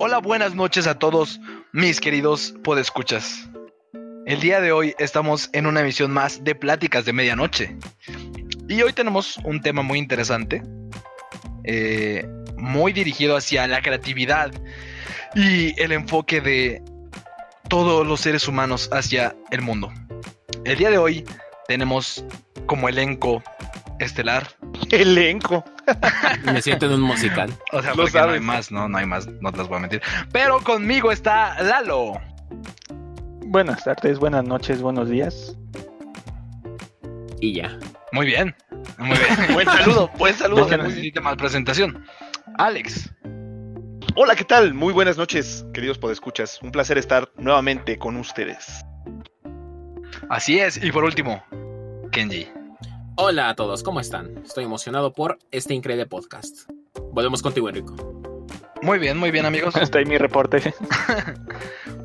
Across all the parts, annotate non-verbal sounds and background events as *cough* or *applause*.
Hola, buenas noches a todos, mis queridos podescuchas. El día de hoy estamos en una emisión más de Pláticas de Medianoche. Y hoy tenemos un tema muy interesante, eh, muy dirigido hacia la creatividad y el enfoque de todos los seres humanos hacia el mundo. El día de hoy tenemos como elenco estelar. Elenco. *laughs* Me siento en un musical. O sea, porque no hay más, no, no hay más, no te las voy a mentir. Pero conmigo está Lalo. Buenas tardes, buenas noches, buenos días. Y ya. Muy bien, muy bien. *laughs* buen saludo, buen saludo. No necesita más presentación. Alex. Hola, ¿qué tal? Muy buenas noches, queridos podescuchas. Un placer estar nuevamente con ustedes. Así es. Y por último, Kenji. Hola a todos, ¿cómo están? Estoy emocionado por este increíble podcast. Volvemos contigo, Enrico. Muy bien, muy bien, amigos. *laughs* Hasta ahí mi reporte. *laughs*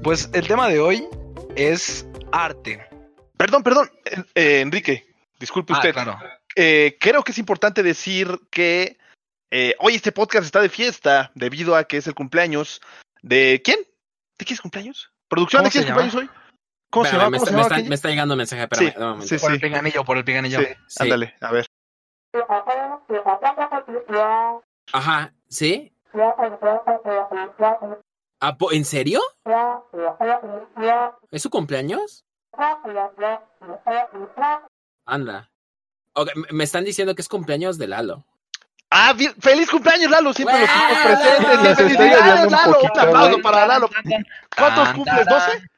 Pues el tema de hoy es arte. Perdón, perdón, eh, Enrique, disculpe Ah, usted. claro. Eh, creo que es importante decir que eh, hoy este podcast está de fiesta debido a que es el cumpleaños de ¿quién? ¿De quién es cumpleaños? ¿Producción ¿Cómo de quién es llama? cumpleaños hoy? ¿Cómo se llama? me, ¿Cómo está, se me llama? está- Kenji? me está llegando un mensaje, Sí, espérame, un momento. sí, Por el sí. pinganillo, por el pinganillo. Sí, Sí. ándale, a ver. Ajá, ¿sí? Ah, ¿En serio? ¿Es su cumpleaños? Anda. Ok, me- me están diciendo que es cumpleaños de Lalo. Ah, feliz cumpleaños, Lalo. Siempre lo estuvimos ¡Bravo! presentes. ¡Felicidades, Lalo! Un aplauso para Lalo. ¿Cuántos cumples? tarán. ¿12?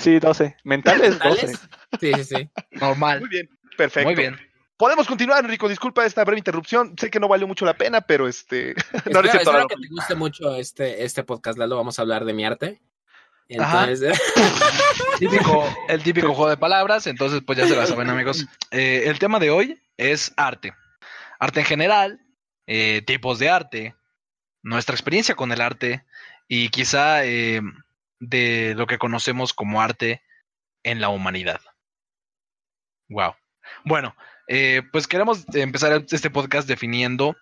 Sí, 12. Mentales, 12. ¿Tales? Sí, sí, sí. Normal. Muy bien, perfecto. Muy bien. Podemos continuar, Enrico. Disculpa esta breve interrupción. Sé que no valió mucho la pena, pero este. *laughs* no, espero espero que te guste mucho este, este podcast, Lalo. Vamos a hablar de mi arte. Ajá. Entonces, *laughs* Típico, el típico juego de palabras, entonces pues ya se la saben amigos. Eh, el tema de hoy es arte. Arte en general, eh, tipos de arte, nuestra experiencia con el arte y quizá eh, de lo que conocemos como arte en la humanidad. Wow. Bueno, eh, pues queremos empezar este podcast definiendo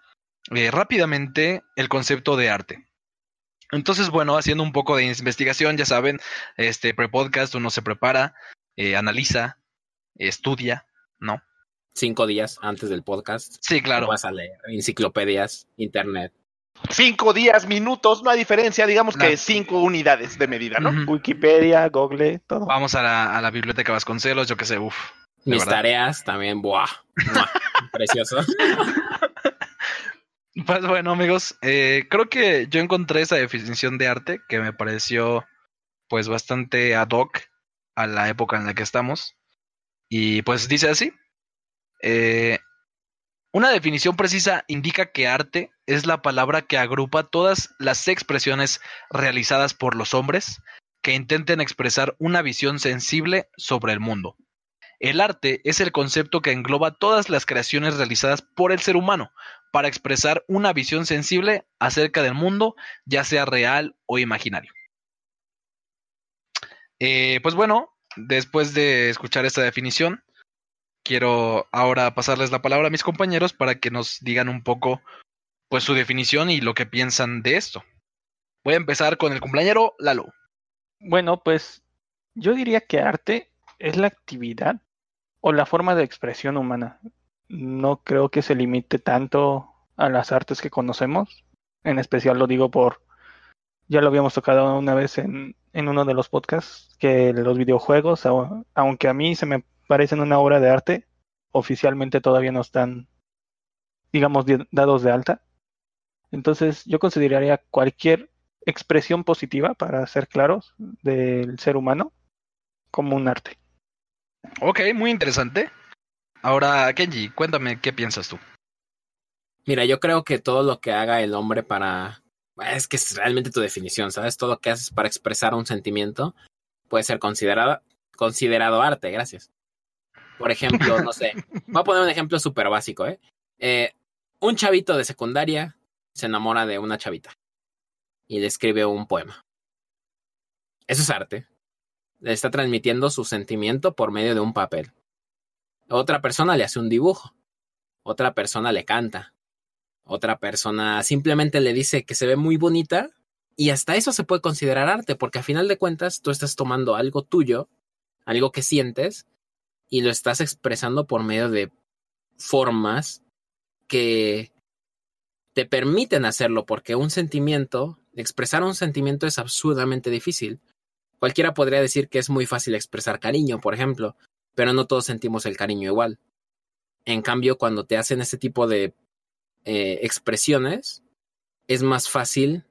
eh, rápidamente el concepto de arte. Entonces, bueno, haciendo un poco de investigación, ya saben, este pre-podcast uno se prepara, eh, analiza, estudia, ¿no? cinco días antes del podcast. Sí, claro. Vas a leer enciclopedias, internet. Cinco días, minutos, no hay diferencia. Digamos que cinco unidades de medida, ¿no? Wikipedia, Google, todo. Vamos a la, a la biblioteca Vasconcelos, yo qué sé, uff. Mis verdad. tareas también, ¡buah! *laughs* Precioso. Pues bueno, amigos, eh, creo que yo encontré esa definición de arte que me pareció pues bastante ad hoc a la época en la que estamos. Y pues dice así. eh, una definición precisa indica que arte es la palabra que agrupa todas las expresiones realizadas por los hombres que intenten expresar una visión sensible sobre el mundo. El arte es el concepto que engloba todas las creaciones realizadas por el ser humano para expresar una visión sensible acerca del mundo, ya sea real o imaginario. Eh, pues bueno, después de escuchar esta definición, quiero ahora pasarles la palabra a mis compañeros para que nos digan un poco pues su definición y lo que piensan de esto. Voy a empezar con el cumpleañero Lalo. Bueno, pues yo diría que arte es la actividad o la forma de expresión humana. No creo que se limite tanto a las artes que conocemos. En especial lo digo por, ya lo habíamos tocado una vez en, en uno de los podcasts, que los videojuegos, au- aunque a mí se me parecen una obra de arte, oficialmente todavía no están, digamos, di- dados de alta. Entonces yo consideraría cualquier expresión positiva, para ser claros, del ser humano como un arte. Ok, muy interesante. Ahora, Kenji, cuéntame qué piensas tú. Mira, yo creo que todo lo que haga el hombre para... Es que es realmente tu definición, ¿sabes? Todo lo que haces para expresar un sentimiento puede ser considerado, considerado arte, gracias. Por ejemplo, no sé, *laughs* voy a poner un ejemplo súper básico, ¿eh? ¿eh? Un chavito de secundaria se enamora de una chavita y le escribe un poema. Eso es arte. Le está transmitiendo su sentimiento por medio de un papel. Otra persona le hace un dibujo. Otra persona le canta. Otra persona simplemente le dice que se ve muy bonita Y hasta eso se puede considerar arte, porque a final de cuentas tú estás tomando algo tuyo, algo que sientes, y lo estás expresando por medio de formas que te permiten hacerlo, porque un sentimiento, expresar un sentimiento es absurdamente difícil. Cualquiera podría decir que es muy fácil expresar cariño, por ejemplo, pero no todos sentimos el cariño igual. En cambio, cuando te hacen ese tipo de eh, expresiones, es más fácil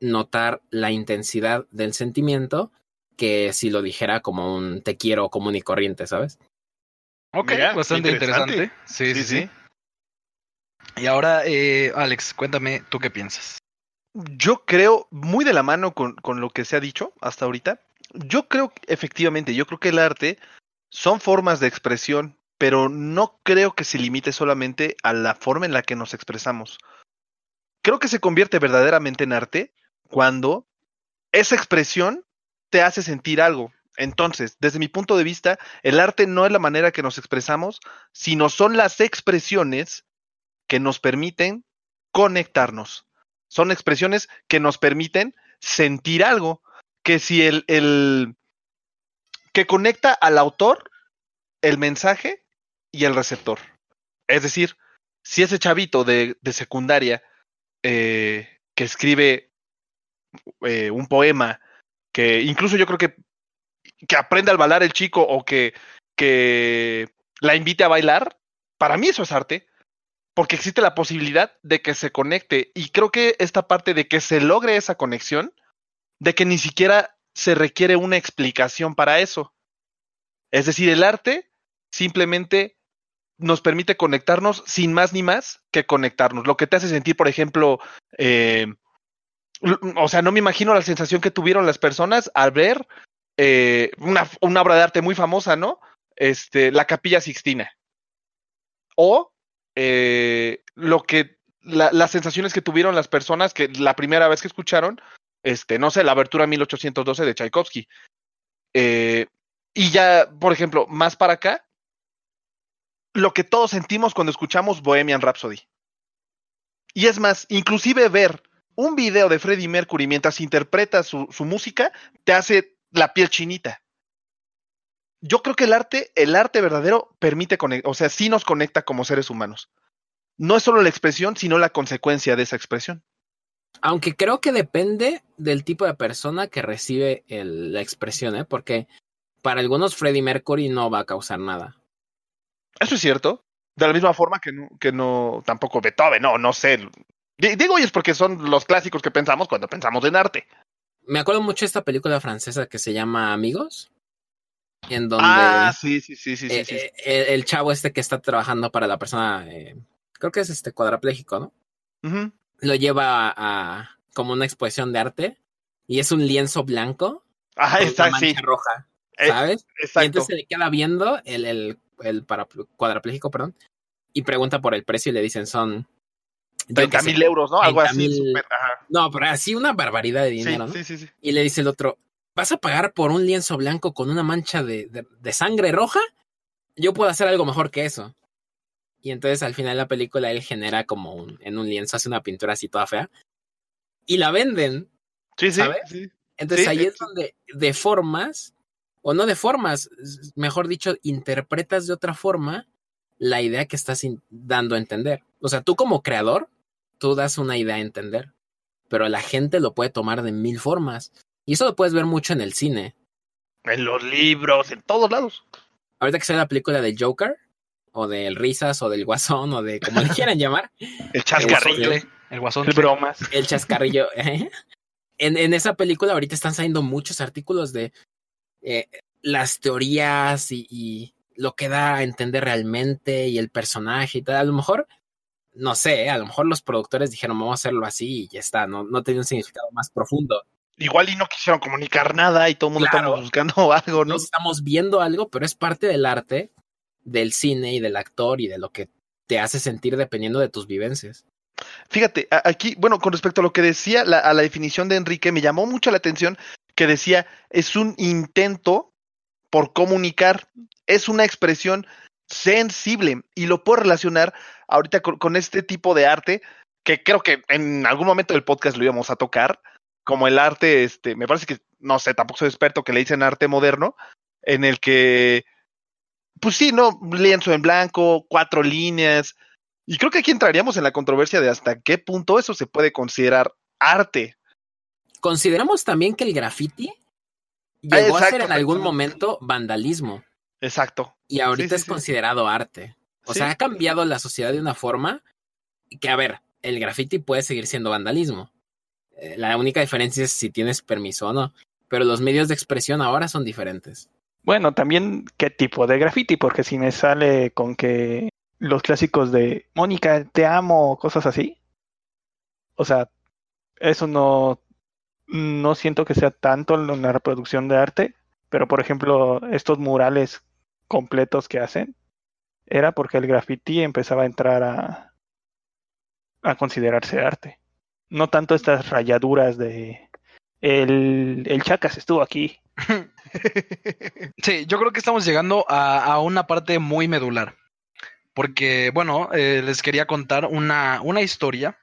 notar la intensidad del sentimiento que si lo dijera como un te quiero común y corriente, ¿sabes? Ok, Mira, bastante interesante. interesante. Sí, sí, sí. Y ahora, eh, Alex, cuéntame, ¿tú qué piensas? Yo creo, muy de la mano con, con lo que se ha dicho hasta ahorita, yo creo efectivamente, yo creo que el arte son formas de expresión, pero no creo que se limite solamente a la forma en la que nos expresamos. Creo que se convierte verdaderamente en arte cuando esa expresión te hace sentir algo. Entonces, desde mi punto de vista, el arte no es la manera que nos expresamos, sino son las expresiones que nos permiten conectarnos. Son expresiones que nos permiten sentir algo. Que si el, que conecta al autor, el mensaje y el receptor. Es decir, si ese chavito de, de secundaria eh, que escribe eh, un poema, que incluso yo creo que, que aprende al bailar el chico o que, que la invite a bailar, para mí eso es arte porque existe la posibilidad de que se conecte. Y creo que esta parte de que se logre esa conexión, de que ni siquiera se requiere una explicación para eso. Es decir, el arte simplemente nos permite conectarnos sin más ni más que conectarnos. Lo que te hace sentir, por ejemplo, eh, o sea, no me imagino la sensación que tuvieron las personas al ver eh, una, una obra de arte muy famosa, ¿no? Este, la Capilla Sixtina. O eh, lo que la, las sensaciones que tuvieron las personas que la primera vez que escucharon, este, no sé, la abertura 1812 de Tchaikovsky. Eh, y ya, por ejemplo, más para acá, lo que todos sentimos cuando escuchamos Bohemian Rhapsody. Y es más, inclusive ver un video de Freddie Mercury mientras interpreta su, su música, te hace la piel chinita yo creo que el arte, el arte verdadero permite conectar, o sea, sí nos conecta como seres humanos. No es solo la expresión, sino la consecuencia de esa expresión. Aunque creo que depende del tipo de persona que recibe el, la expresión, ¿eh? Porque para algunos Freddie Mercury no va a causar nada. Eso es cierto. De la misma forma que no, que no tampoco Beethoven, no, no sé. Digo, y es porque son los clásicos que pensamos cuando pensamos en arte. Me acuerdo mucho de esta película francesa que se llama Amigos, en donde ah, sí, sí, sí, sí, eh, sí, sí. eh, el, el chavo este que está trabajando para la persona, eh, creo que es este cuadrapléjico, ¿no? Ujú. Lo lleva a, a como una exposición de arte y es un lienzo blanco Ajá, con está, una sí. mancha roja, Eh, ¿sabes? Y Exacto. entonces se le queda viendo el, el, el para- cuadrapléjico, perdón, y pregunta por el precio y le dicen son... yo 30 qué sé, mil euros, ¿no? Algo 30 así. ajá. No, pero así una barbaridad de Sí, dinero, ¿no? sí, sí, sí. Y le dice el otro, ¿vas a pagar por un lienzo blanco con una mancha de, de, de sangre roja? Yo puedo hacer algo mejor que eso. Y entonces al final de la película él genera como un, en un lienzo, hace una pintura así toda fea. Y la venden. Sí, sí, ¿Sabes? sí. Entonces Sí, ahí sí, es donde deformas, o no deformas, mejor dicho, interpretas de otra forma la idea que estás dando a entender. O sea, tú como creador, tú das una idea a entender, pero la gente lo puede tomar de mil formas. Y eso lo puedes ver mucho en el cine. En los libros, en todos lados. Ahorita que sale la película de Joker, o del Risas, o del Guasón, o de como le *laughs* quieran llamar, El chascarrillo. El, el guasón. El bromas. el chascarrillo. *laughs* ¿eh? en, en esa película ahorita están saliendo muchos artículos de eh, las teorías y, y lo que da a entender realmente y el personaje y tal. A lo mejor, no sé, a lo mejor los productores dijeron vamos a hacerlo así y ya está, no, no tenía un significado más profundo. Igual y no quisieron comunicar nada y todo el mundo Claro. estamos buscando *laughs* algo, ¿no? No estamos viendo algo, pero es parte del arte, del cine y del actor y de lo que te hace sentir dependiendo de tus vivencias. Fíjate, aquí, bueno, con respecto a lo que decía, la, a la definición de Enrique, me llamó mucho la atención que decía, es un intento por comunicar, es una expresión sensible y lo puedo relacionar ahorita con, con este tipo de arte que creo que en algún momento del podcast lo íbamos a tocar, como el arte, este, me parece que, no sé, tampoco soy experto que le dicen arte moderno, en el que, pues sí, ¿no? Lienzo en blanco, cuatro líneas. Y creo que aquí entraríamos en la controversia de hasta qué punto eso se puede considerar arte. Consideramos también que el graffiti llegó a ser exacto, en algún momento vandalismo Exacto. y ahorita sí, es sí. considerado arte. O sea, ha cambiado la sociedad de una forma que, a ver, el graffiti puede seguir siendo vandalismo. Eh, La única diferencia es si tienes permiso o no. Pero los medios de expresión ahora son diferentes. Bueno, también qué tipo de graffiti, porque si me sale con que los clásicos de Mónica, te amo, cosas así. O sea, eso no, no siento que sea tanto la reproducción de arte, pero por ejemplo, estos murales completos que hacen, era porque el graffiti empezaba a entrar a, a considerarse arte. No tanto estas rayaduras de el, el Chacas estuvo aquí. *laughs* Sí, yo creo que estamos llegando a, a una parte muy medular. Porque, bueno, eh, les quería contar una, una historia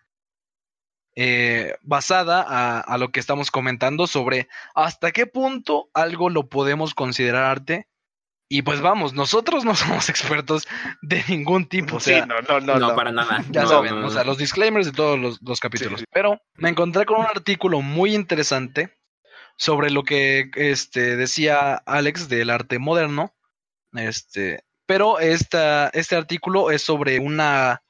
eh, basada a, a lo que estamos comentando sobre hasta qué punto algo lo podemos considerar arte. Y pues vamos, nosotros no *laughs* somos expertos de ningún tipo. O sea, sí, no, no, no, No, no. para nada. ya No, saben, no, no. o sea, los disclaimers de todos los, los capítulos. Sí, sí. Pero me encontré con un artículo muy interesante sobre lo que este, decía Alex del arte moderno. Este, pero esta, este artículo es sobre una,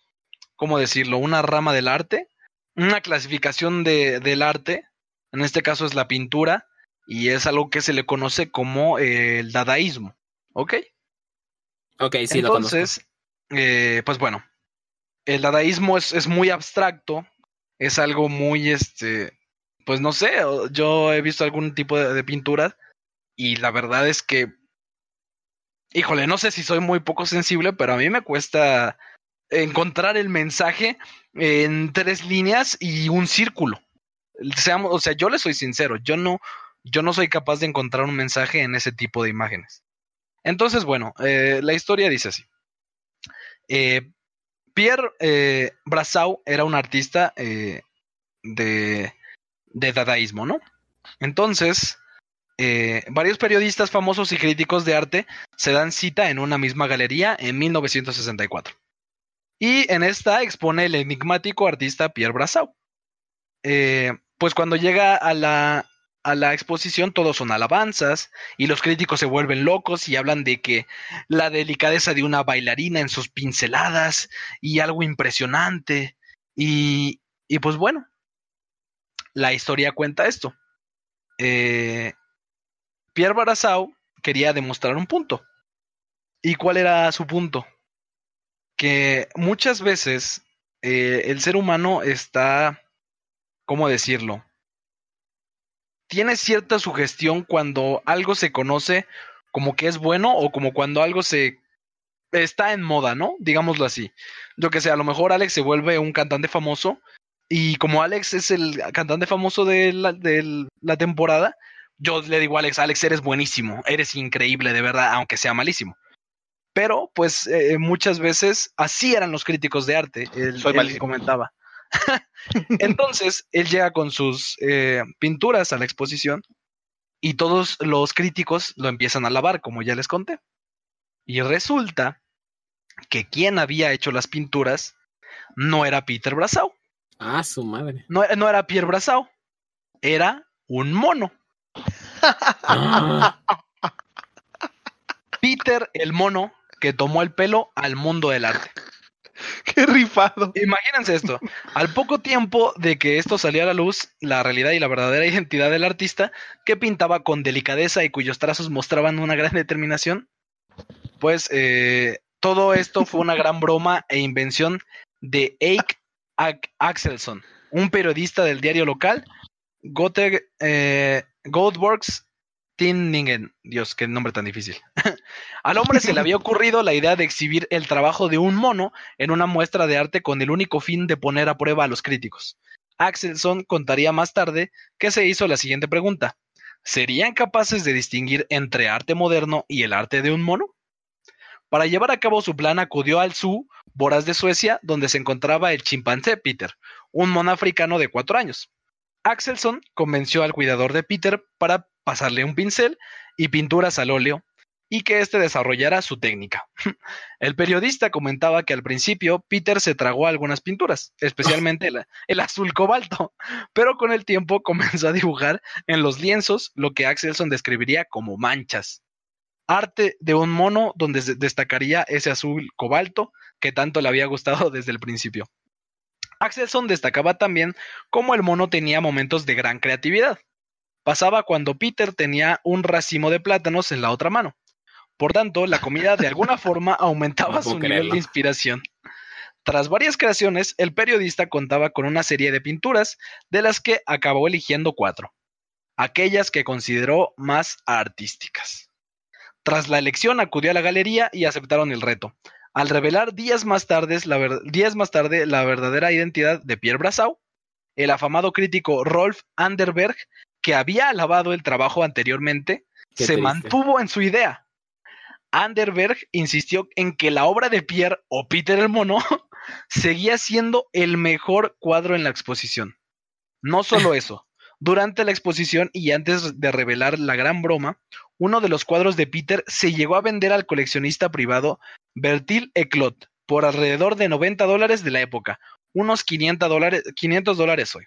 ¿cómo decirlo? Una rama del arte, una clasificación de, del arte. En este caso es la pintura y es algo que se le conoce como eh, el dadaísmo. ¿Ok? Ok, sí, lo. Entonces, eh, pues bueno, el dadaísmo es, es muy abstracto, es algo muy, este, pues no sé, yo he visto algún tipo de, de pintura y la verdad es que, híjole, no sé si soy muy poco sensible, pero a mí me cuesta encontrar el mensaje en tres líneas y un círculo. Seamos, o sea, yo le soy sincero, yo no, yo no soy capaz de encontrar un mensaje en ese tipo de imágenes. Entonces, bueno, eh, la historia dice así. Eh, Pierre eh, Brassau era un artista eh, de, de dadaísmo, ¿no? Entonces, varios periodistas famosos y críticos de arte se dan cita en una misma galería en 1964. Y en esta expone el enigmático artista Pierre Brassau. Pues cuando llega a la, a la exposición todos son alabanzas y los críticos se vuelven locos y hablan de que la delicadeza de una bailarina en sus pinceladas y algo impresionante. Y, y pues bueno, la historia cuenta esto. Eh, Pierre Brassau quería demostrar un punto. ¿Y cuál era su punto? Que muchas veces eh, el ser humano está, ¿cómo decirlo? Tiene cierta sugestión cuando algo se conoce como que es bueno o como cuando algo se está en moda, ¿no? Digámoslo así. Yo que sé, a lo mejor Alex se vuelve un cantante famoso y como Alex es el cantante famoso de la, de la temporada, yo le digo a Alex, Alex, eres buenísimo, eres increíble, de verdad, aunque sea malísimo. Pero, pues, eh, muchas veces así eran los críticos de arte, él, Soy él malísimo. comentaba. *laughs* Entonces, él llega con sus eh, pinturas a la exposición y todos los críticos lo empiezan a alabar, como ya les conté. Y resulta que quien había hecho las pinturas no era Peter Brassau, Ah, su madre. no, no era Pierre Brassau, era un mono. Ah, Peter el mono que tomó el pelo al mundo del arte. *laughs* Qué rifado. Imagínense esto. Al poco tiempo de que esto salió a la luz, la realidad y la verdadera identidad del artista, que pintaba con delicadeza y cuyos trazos mostraban una gran determinación, pues eh, todo esto fue una gran broma e invención de Eik Axelson, un periodista del diario local, Gothe, eh, Goldworks Tinningen. Dios, qué nombre tan difícil. *laughs* Al hombre se le había ocurrido la idea de exhibir el trabajo de un mono en una muestra de arte con el único fin de poner a prueba a los críticos. Axelson contaría más tarde que se hizo la siguiente pregunta. ¿Serían capaces de distinguir entre arte moderno y el arte de un mono? Para llevar a cabo su plan acudió al Zoo Boras de Suecia, donde se encontraba el chimpancé Peter, un mono africano de cuatro años. Axelson convenció al cuidador de Peter para pasarle un pincel y pinturas al óleo y que éste desarrollara su técnica. *laughs* El periodista comentaba que al principio Peter se tragó algunas pinturas, especialmente el, el azul cobalto, pero con el tiempo *laughs* comenzó a dibujar en los lienzos lo que Axelson describiría como manchas. Arte de un mono donde destacaría ese azul cobalto que tanto le había gustado *laughs* desde el principio. Axelson destacaba también cómo el mono tenía momentos de gran creatividad. Pasaba cuando Peter tenía un racimo de plátanos en la otra mano. Por tanto, la comida de alguna *laughs* forma aumentaba No su nivel creerlo. de inspiración. Tras varias creaciones, el periodista contaba con una serie de pinturas, de las que acabó eligiendo cuatro, aquellas que consideró más artísticas. Tras la elección acudió a la galería y aceptaron el reto, al revelar días más tarde la, ver- días más tarde la verdadera identidad de Pierre Brassau, el afamado crítico Rolf Anderberg, que había alabado el trabajo anteriormente, Qué se triste. mantuvo en su idea. Anderberg insistió en que la obra de Pierre o Peter el Mono *laughs* seguía siendo el mejor cuadro en la exposición. No solo *laughs* eso, durante la exposición y antes de revelar la gran broma, uno de los cuadros de Peter se llegó a vender al coleccionista privado Bertil Eclot por alrededor de 90 dólares de la época, unos 500 dólares, 500 dólares hoy.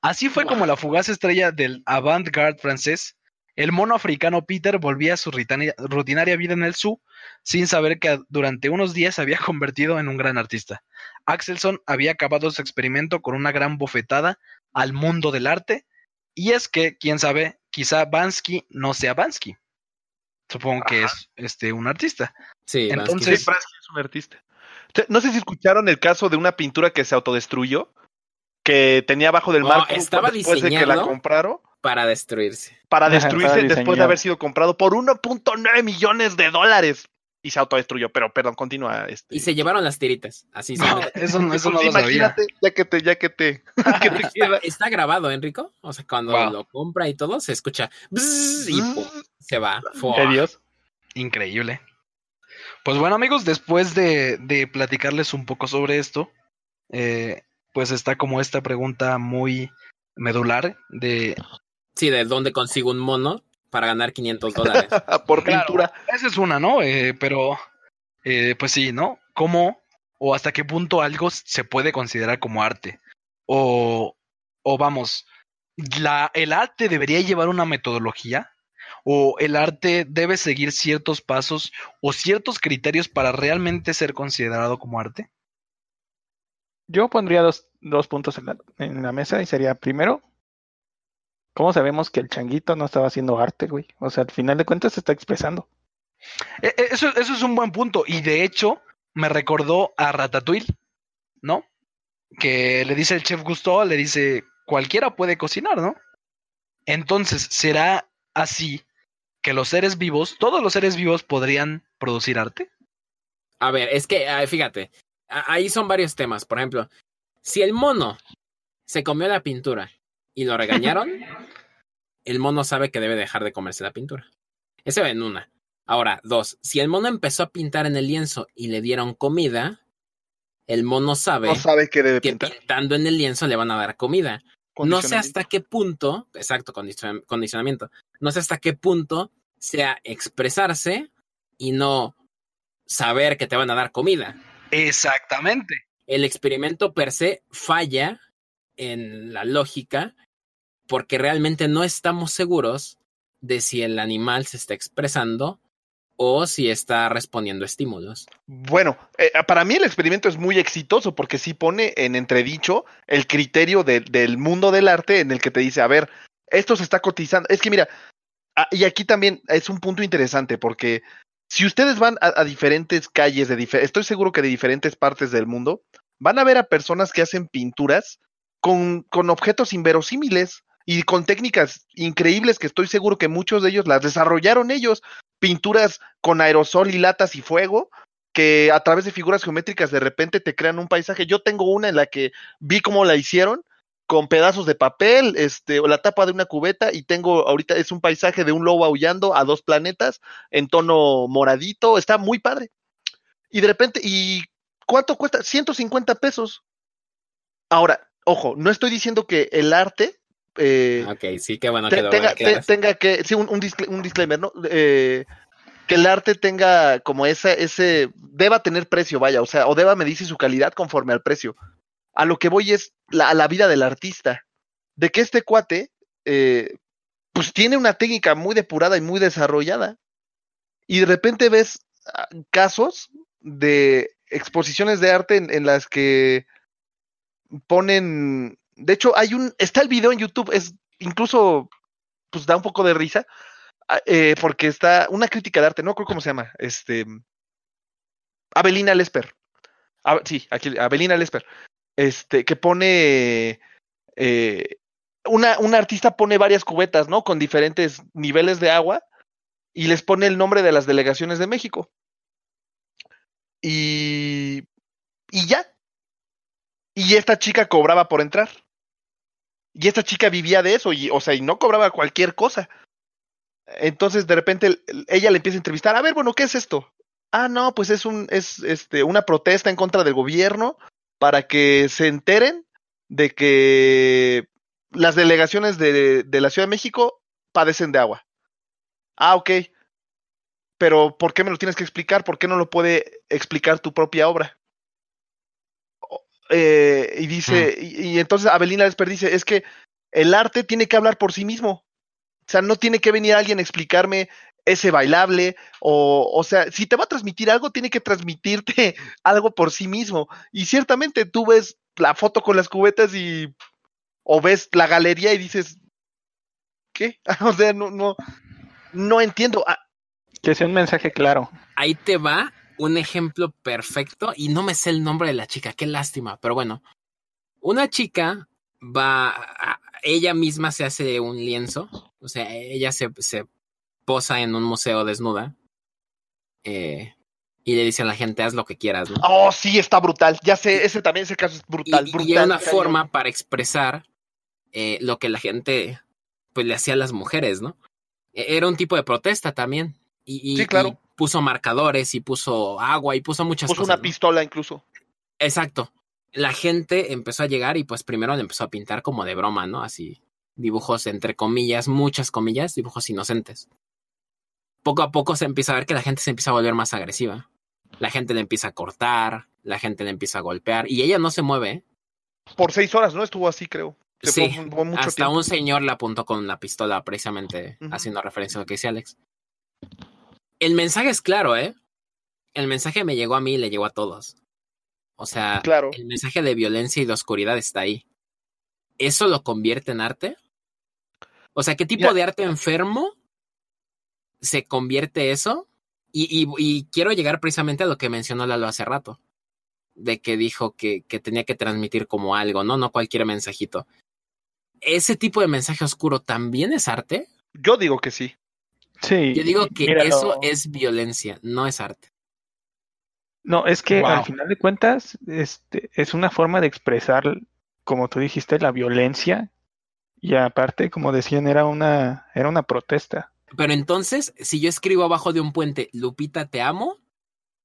Así fue como la fugaz estrella del avant-garde francés, el mono africano Peter volvía a su rutinaria vida en el zoo sin saber que durante unos días se había *laughs* convertido en un gran artista. Axelson había acabado su experimento con una gran bofetada al mundo del arte, y es que, quién sabe, quizá Bansky no sea Bansky. Supongo que es este un artista. Sí, Entonces- Bansky. Sí, es un artista. No sé si escucharon el caso de una pintura que se autodestruyó, que tenía abajo del marco estaba después de que la compraron para destruirse. para destruirse después de haber sido comprado por 1.9 millones de dólares y se autodestruyó. Pero perdón, continúa. Este. Y se llevaron las tiritas. Así se No, *laughs* eso, no- eso no lo sabía. imagínate, ya que te, ya que te, que te *laughs* Está, grabado, Enrico. O sea, cuando Wow. lo compra y todo, se escucha y pum, se va. Fua. ¿Qué Dios? Increíble. Pues bueno, amigos, después de, de platicarles un poco sobre esto, eh, pues está como esta pregunta muy medular de... Sí, de dónde consigo un mono para ganar 500 dólares. *laughs* por Claro, pintura. Esa es una, ¿no? Eh, pero, eh, pues sí, ¿no? ¿Cómo o hasta qué punto algo se puede considerar como arte? O, o vamos, la, ¿el arte debería llevar una metodología? ¿O el arte debe seguir ciertos pasos o ciertos criterios para realmente ser considerado como arte? Yo pondría dos, dos puntos en la, en la mesa y sería, primero, ¿cómo sabemos que el changuito no estaba haciendo arte, güey? O sea, al final de cuentas se está expresando. E- e- Eso, eso es un buen punto. Y de hecho, me recordó a Ratatouille, ¿no? Que le dice el chef Gusteau, le dice, cualquiera puede cocinar, ¿no? Entonces, ¿será así que los seres vivos, todos los seres vivos podrían producir arte? A ver, es que, fíjate, ahí son varios temas. Por ejemplo, si el mono se comió la pintura y lo regañaron, *laughs* el mono sabe que debe dejar de comerse la pintura. Ese va en una. Ahora, dos, si el mono empezó a pintar en el lienzo y le dieron comida, el mono sabe No sabe que debe que pintando en el lienzo le van a dar comida. No sé hasta qué punto, exacto, condicion- condicionamiento, no sé hasta qué punto sea expresarse y no saber que te van a dar comida. Exactamente. El experimento per se falla en la lógica porque realmente no estamos seguros de si el animal se está expresando o si está respondiendo a estímulos. Bueno, eh, para mí el experimento es muy exitoso porque sí pone en entredicho el criterio de- del mundo del arte en el que te dice, a ver, esto se está cotizando. Es que mira, ah, y aquí también es un punto interesante porque si ustedes van a, diferentes calles, de dife- estoy seguro que de diferentes partes del mundo, van a ver a personas que hacen pinturas con, con objetos inverosímiles y con técnicas increíbles que estoy seguro que muchos de ellos las desarrollaron ellos. Pinturas con aerosol y latas y fuego, que a través de figuras geométricas de repente te crean un paisaje. Yo tengo una en la que vi cómo la hicieron con pedazos de papel, este, o la tapa de una cubeta y tengo ahorita es un paisaje de un lobo aullando a dos planetas en tono moradito, está muy padre. Y de repente, ¿y cuánto cuesta? 150 pesos. Ahora, ojo, no estoy diciendo que el arte eh, Ok, sí, qué bueno te- que lo tenga, te- tenga que, sí, un, un, discla- un disclaimer, ¿no? Eh, que el arte tenga como ese, ese, deba tener precio, vaya, o sea, o deba medirse su calidad conforme al precio. A lo que voy es a la vida del artista. De que este cuate, eh, pues tiene una técnica muy depurada y muy desarrollada. Y de repente ves ah, casos de exposiciones de arte en, las que ponen, de hecho hay un, está el video en YouTube, es incluso, pues da un poco de risa, ah, eh, porque está una crítica de arte, no creo cómo se llama, este, Abelina Lesper, sí, aquí, Abelina Lesper, este, que pone, eh, una, una artista pone varias cubetas, ¿no? Con diferentes niveles de agua y les pone el nombre de las delegaciones de México. Y, y ya. Y esta chica cobraba por entrar. Y esta chica vivía de eso, y, o sea, y no cobraba cualquier cosa. Entonces, de repente, el- el- ella le empieza a entrevistar. A ver, bueno, ¿qué es esto? Ah, no, pues es un, es este, una protesta en contra del gobierno para que se enteren de que las delegaciones de, de la Ciudad de México padecen de agua. Ah, ok. Pero ¿por qué me lo tienes que explicar? ¿Por qué no lo puede explicar tu propia obra? Eh, y dice, y, y entonces Abelina Lesper dice, es que el arte tiene que hablar por sí mismo. O sea, no tiene que venir alguien a explicarme ese bailable, o, o sea, si te va a transmitir algo, tiene que transmitirte *laughs* algo por sí mismo. Y ciertamente tú ves la foto con las cubetas y, o ves la galería y dices, ¿qué? *laughs* o sea, no, no, no entiendo. Ah, Que sea un mensaje claro. Ahí te va un ejemplo perfecto y no me sé el nombre de la chica, qué lástima, pero bueno. Una chica va, a- ella misma se hace un lienzo, o sea, ella se, se posa en un museo desnuda eh, y le dice a la gente, haz lo que quieras, ¿no? Oh, sí, está brutal. Ya sé, ese también, ese caso es brutal. y, era una cañón. forma para expresar eh, lo que la gente pues le hacía a las mujeres, ¿no? E- Era un tipo de protesta también. Y, y- Sí, claro. y puso marcadores y puso agua y puso muchas Puso cosas. una ¿no? pistola incluso. Exacto. La gente empezó a llegar y pues primero le empezó a pintar como de broma, ¿no? Así, dibujos entre comillas, muchas comillas, dibujos inocentes. Poco a poco se empieza a ver que la gente se empieza a volver más agresiva. La gente le empieza a cortar, la gente le empieza a golpear y ella no se mueve. ¿eh? Por seis horas, ¿no? Estuvo así, creo. Se Sí, fue- fue mucho Hasta tiempo. un señor le apuntó con una pistola precisamente haciendo referencia a lo que dice Alex. El mensaje es claro, ¿eh? El mensaje me llegó a mí y le llegó a todos. O sea, Claro. el mensaje de violencia y de oscuridad está ahí. ¿Eso lo convierte en arte? O sea, ¿qué tipo de arte enfermo se convierte eso? Y, y- y quiero llegar precisamente a lo que mencionó Lalo hace rato. De que dijo que, que tenía que transmitir como algo, ¿no? No cualquier mensajito. ¿Ese tipo de mensaje oscuro también es arte? Yo digo que sí. Sí. Yo digo que míralo. eso es violencia, no es arte. No, es que Wow. al final de cuentas, este, es una forma de expresar, como tú dijiste, la violencia. Y aparte, como decían, era una, era una protesta. Pero entonces, si yo escribo abajo de un puente, Lupita, te amo,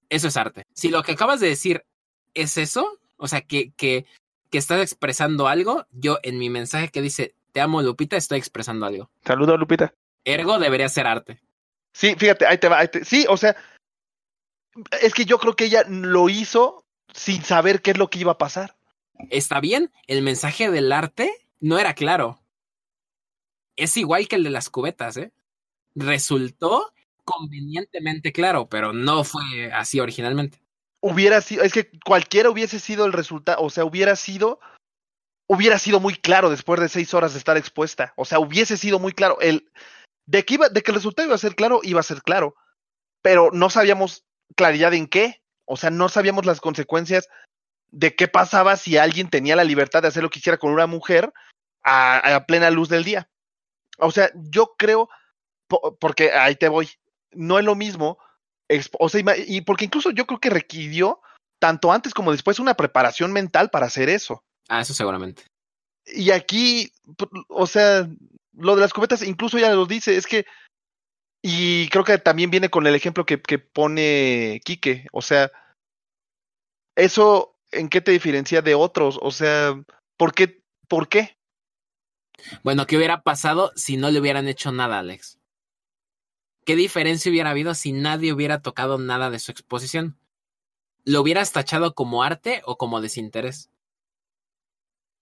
eso es arte. Si lo que acabas de decir es eso, o sea, que, que, que estás expresando algo, yo en mi mensaje que dice, te amo, Lupita, estoy expresando algo. Saludos, Lupita. Ergo debería ser arte. Sí, fíjate, ahí te va. ahí te- Sí, o sea, es que yo creo que ella lo hizo sin saber qué es lo que iba a pasar. Está bien, el mensaje del arte no era claro. Es igual que el de las cubetas, ¿eh? Resultó convenientemente claro, pero no fue así originalmente. Hubiera sido, es que cualquiera hubiese sido el resultado, o sea, hubiera sido, hubiera sido muy claro después de seis horas de estar expuesta. O sea, hubiese sido muy claro. El, de que iba, de que el resultado iba a ser claro, iba a ser claro. Pero no sabíamos claridad en qué. O sea, no sabíamos las consecuencias de qué pasaba si alguien tenía la libertad de hacer lo que quisiera con una mujer a, a plena luz del día. O sea, yo creo, porque ahí te voy, no es lo mismo, o sea, y porque incluso yo creo que requirió tanto antes como después una preparación mental para hacer eso. Ah, eso seguramente. Y aquí, o sea, lo de las cubetas incluso ya lo dice, es que, y creo que también viene con el ejemplo que, que pone Quique, o sea, eso, ¿en qué te diferencia de otros? O sea, ¿Por qué? ¿Por qué? Bueno, ¿qué hubiera pasado si no le hubieran hecho nada, Alex? ¿Qué diferencia hubiera habido si nadie hubiera tocado nada de su exposición? ¿Lo hubieras tachado como arte o como desinterés?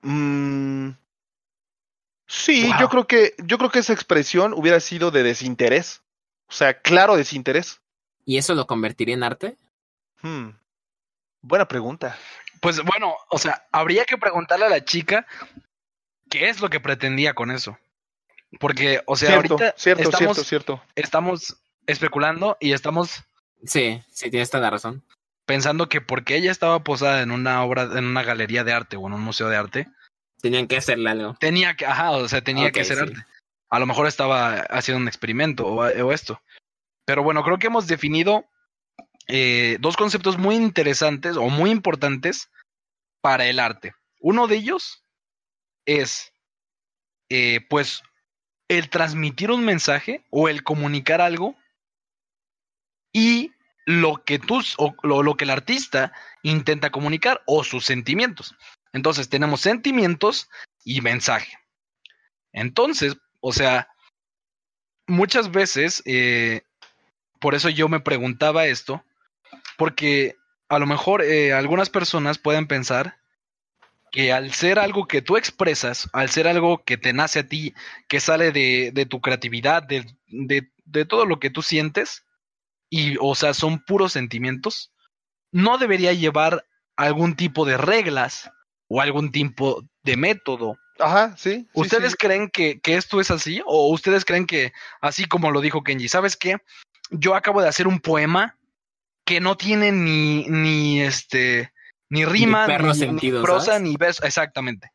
Mm, sí, Wow. yo creo que yo creo que esa expresión hubiera sido de desinterés. O sea, claro desinterés. ¿Y eso lo convertiría en arte? Hmm, Buena pregunta. Pues bueno, o sea, habría que preguntarle a la chica qué es lo que pretendía con eso. Porque, o sea, cierto, ahorita cierto, estamos, cierto, cierto. estamos especulando y estamos Sí, sí, tienes toda la razón. pensando que porque ella estaba posada en una obra, en una galería de arte o en un museo de arte, Tenían que hacerle algo. tenía que, ajá, o sea, tenía que sí. arte. A lo mejor estaba haciendo un experimento o, o esto. Pero bueno, creo que hemos definido eh, dos conceptos muy interesantes o muy importantes para el arte. Uno de ellos es, eh, pues, el transmitir un mensaje o el comunicar algo y lo que tú o lo, lo que el artista intenta comunicar o sus sentimientos. Entonces tenemos sentimientos y mensaje. Entonces, o sea, muchas veces, eh, por eso yo me preguntaba esto, porque a lo mejor eh, algunas personas pueden pensar que al ser algo que tú expresas, al ser algo que te nace a ti, que sale de, de tu creatividad, de, de, de todo lo que tú sientes, y o sea, son puros sentimientos, no debería llevar algún tipo de reglas o algún tipo de método. Ajá, sí. sí, ¿Ustedes sí. creen que, que esto es así? ¿O ustedes creen que, así como lo dijo Kenji, ¿sabes qué? Yo acabo de hacer un poema que no tiene ni, ni este, ni rima, perro ni, sentido, ni prosa, ¿sabes? ni verso, exactamente.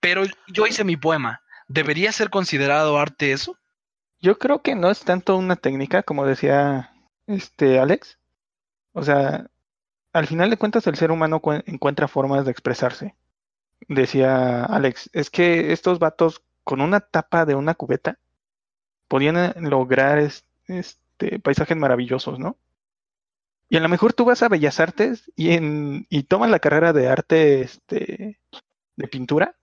Pero yo hice mi poema. ¿Debería ser considerado arte eso? Yo creo que no es tanto una técnica, como decía este Alex. O sea, al final de cuentas el ser humano cuen- encuentra formas de expresarse. Decía Alex, es que estos vatos con una tapa de una cubeta podían eh, lograr es- este, paisajes maravillosos, ¿no? Y a lo mejor tú vas a Bellas Artes y, en, y tomas la carrera de arte este, de pintura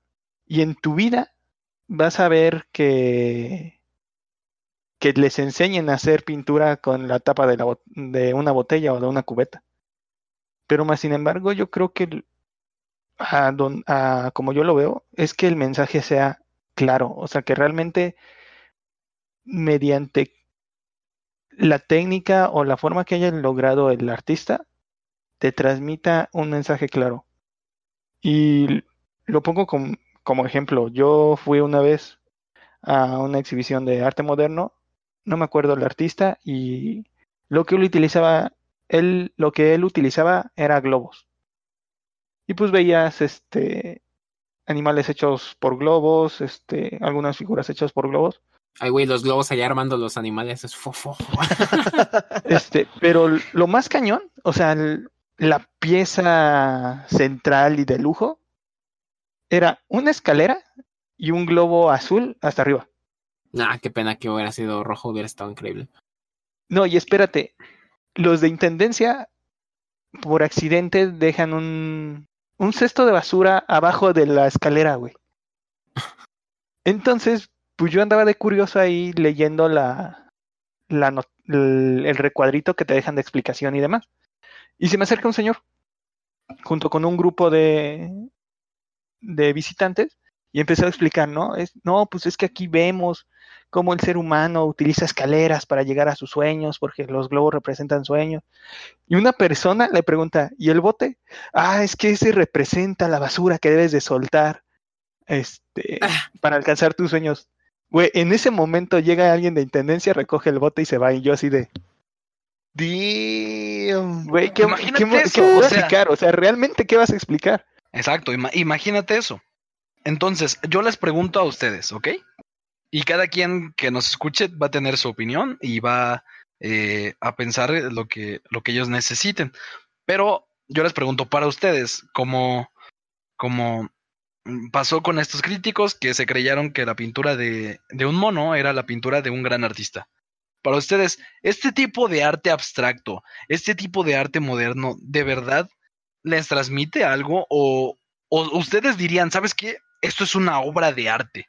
y en tu vida vas a ver que que les enseñen a hacer pintura con la tapa de, la, de una botella o de una cubeta. Pero más sin embargo, yo creo que a don- a- como yo lo veo, es que el mensaje sea claro, o sea, que realmente mediante la técnica o la forma que haya logrado el artista, te transmita un mensaje claro. Y lo pongo com- como ejemplo. Yo fui una vez a una exhibición de arte moderno, no me acuerdo el artista, y lo que él utilizaba, él, lo que él utilizaba era globos. Y pues veías este animales hechos por globos, este, algunas figuras hechas por globos. Ay, güey, los globos allá armando los animales es fofo. *laughs* Este, pero lo más cañón, o sea, el- la pieza central y de lujo era una escalera y un globo azul hasta arriba. nah, qué pena que hubiera sido rojo, hubiera estado increíble. No, y espérate, los de intendencia por accidente dejan un, un cesto de basura abajo de la escalera, güey. *laughs* Entonces, pues yo andaba de curioso ahí leyendo la, la el recuadrito que te dejan de explicación y demás. Y se me acerca un señor, junto con un grupo de, de visitantes, y empezó a explicar, ¿no? Es, no, pues es que aquí vemos cómo el ser humano utiliza escaleras para llegar a sus sueños, porque los globos representan sueños. Y una persona le pregunta, ¿y el bote? Ah, es que ese representa la basura que debes de soltar este, Ah. para alcanzar tus sueños. Güey, en ese momento llega alguien de intendencia, recoge el bote y se va, y yo así de, Damn. güey, ¿qué, Imagínate qué mo- eso, qué vas a explicar? O sea, ¿realmente qué vas a explicar? Exacto, ima- imagínate eso. Entonces, yo les pregunto a ustedes, ¿ok? Y cada quien que nos escuche va a tener su opinión y va eh, a pensar lo que, lo que ellos necesiten. Pero yo les pregunto para ustedes, como, como pasó con estos críticos que se creyeron que la pintura de, de un mono era la pintura de un gran artista. Para ustedes, este tipo de arte abstracto, este tipo de arte moderno, ¿de verdad les transmite algo o, o ustedes dirían, ¿sabes qué? Esto es una obra de arte.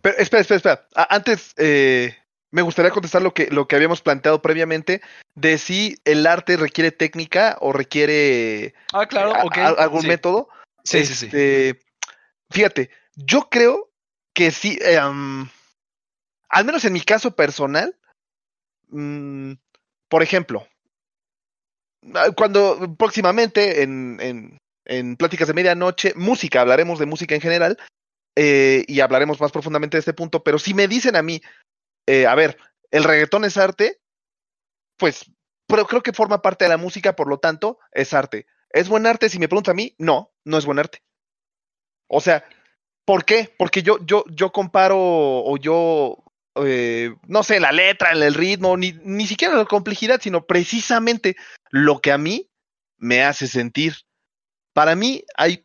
Pero espera, espera, espera. A- Antes, eh, me gustaría contestar lo que, lo que habíamos planteado previamente de si el arte requiere técnica o requiere Ah, claro, a- a- algún sí. método. Sí, sí, sí. Fíjate, yo creo que sí, am, al menos en mi caso personal, mm, por ejemplo, ah, cuando próximamente en, en, en Pláticas de Medianoche, música, hablaremos de música en general eh, y hablaremos más profundamente de este punto, pero si me dicen a mí, eh, a ver, el reggaetón es arte, pues pero creo que forma parte de la música, por lo tanto, es arte. ¿Es buen arte? Si me pregunta a mí, no, no es buen arte. O sea, ¿por qué? Porque yo, yo, yo comparo o yo, eh, no sé, la letra, el ritmo, ni, ni siquiera la complejidad, sino precisamente lo que a mí me hace sentir. Para mí hay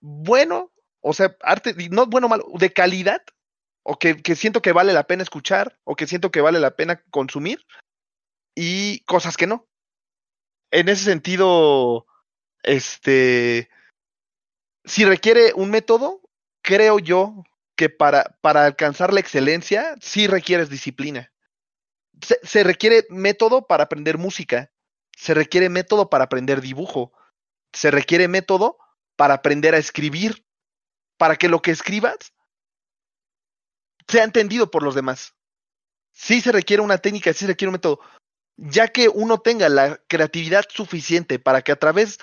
bueno, o sea, arte, no bueno malo, de calidad, o que, que siento que vale la pena escuchar, o que siento que vale la pena consumir, y cosas que no. En ese sentido, este, si requiere un método, creo yo que para, para alcanzar la excelencia, sí requieres disciplina. Se, se requiere método para aprender música, se requiere método para aprender dibujo, se requiere método para aprender a escribir, para que lo que escribas sea entendido por los demás. Sí se requiere una técnica, sí se requiere un método, ya que uno tenga la creatividad suficiente para que a través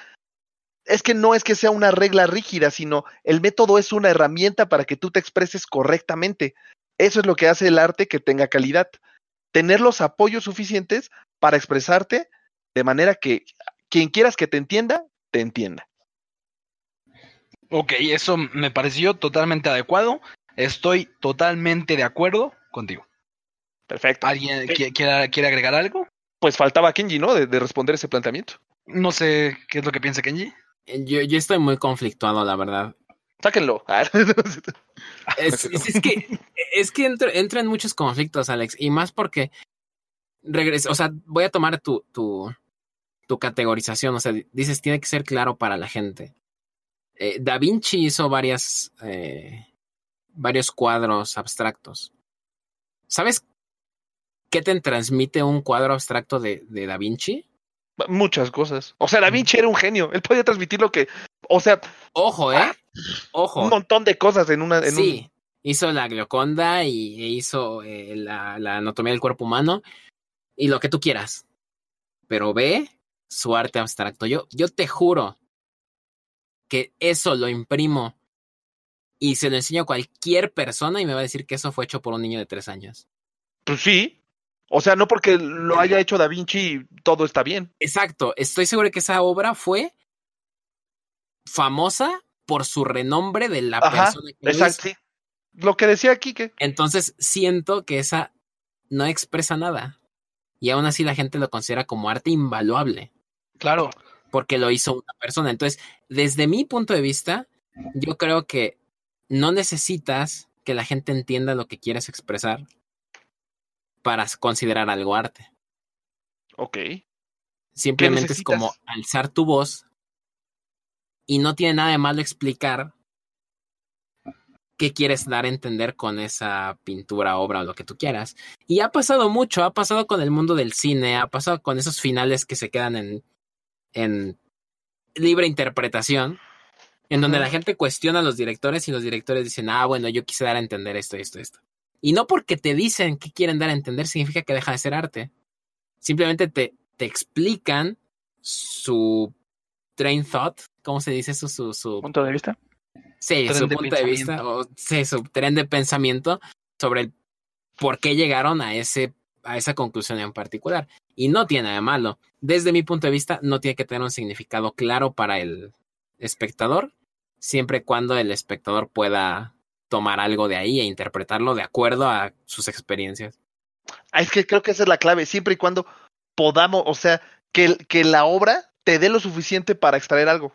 es que no es que sea una regla rígida, sino el método es una herramienta para que tú te expreses correctamente. Eso es lo que hace el arte que tenga calidad. Tener los apoyos suficientes para expresarte de manera que quien quieras que te entienda, te entienda. Ok, eso me pareció totalmente adecuado. Estoy totalmente de acuerdo contigo. Perfecto. ¿Alguien Sí. quiere, quiere agregar algo? Pues faltaba Kenji, ¿no? De, de responder ese planteamiento. No sé qué es lo que piensa Kenji. Yo, yo estoy muy conflictuado, la verdad. Sáquenlo. *laughs* Ah, Es, es- es que, es que en muchos conflictos, Alex, y más porque regresa, o sea, voy a tomar tu, tu, tu categorización, o sea, dices, tiene que ser claro para la gente. Eh, da Vinci hizo varias, eh, varios cuadros abstractos. ¿Sabes qué te transmite un cuadro abstracto de, de Da Vinci? Muchas cosas. O sea, Da Vinci era un genio. Él podía transmitir lo que. O sea, Ojo, ¿eh? Ojo. un montón de cosas en una. En sí, hizo la Glioconda y e hizo eh, la, la anatomía del cuerpo humano y lo que tú quieras. Pero ve su arte abstracto. Yo, yo te juro que eso lo imprimo y se lo enseño a cualquier persona y me va a decir que eso fue hecho por un niño de tres años. Pues sí. O sea, no porque lo haya hecho Da Vinci, todo está bien. Exacto, estoy seguro que esa obra fue famosa por su renombre de la Ajá, persona que lo Exacto, hizo. sí. Lo que decía aquí que. Entonces siento que esa no expresa nada. Y aún así la gente lo considera como arte invaluable, Claro. porque lo hizo una persona. Entonces, desde mi punto de vista, yo creo que no necesitas que la gente entienda lo que quieres expresar para considerar algo arte. Ok. Simplemente es como alzar tu voz y no tiene nada de malo explicar qué quieres dar a entender con esa pintura, obra o lo que tú quieras. Y ha pasado mucho, ha pasado con el mundo del cine, ha pasado con esos finales que se quedan en, en libre interpretación, en donde la gente cuestiona a los directores y los directores dicen, ah, bueno, yo quise dar a entender esto, esto, esto. Y no porque te dicen que quieren dar a entender significa que deja de ser arte. Simplemente te, te explican su train thought, ¿cómo se dice eso? Su, su, punto de vista. sí, tren su de punto de vista, o sí, su tren de pensamiento sobre el por qué llegaron a, ese, a esa conclusión en particular. Y no tiene nada de malo. Desde mi punto de vista, no tiene que tener un significado claro para el espectador, siempre y cuando el espectador pueda tomar algo de ahí e interpretarlo de acuerdo a sus experiencias. Ah, Es que creo que esa es la clave, siempre y cuando podamos, o sea, que, que la obra te dé lo suficiente para extraer algo.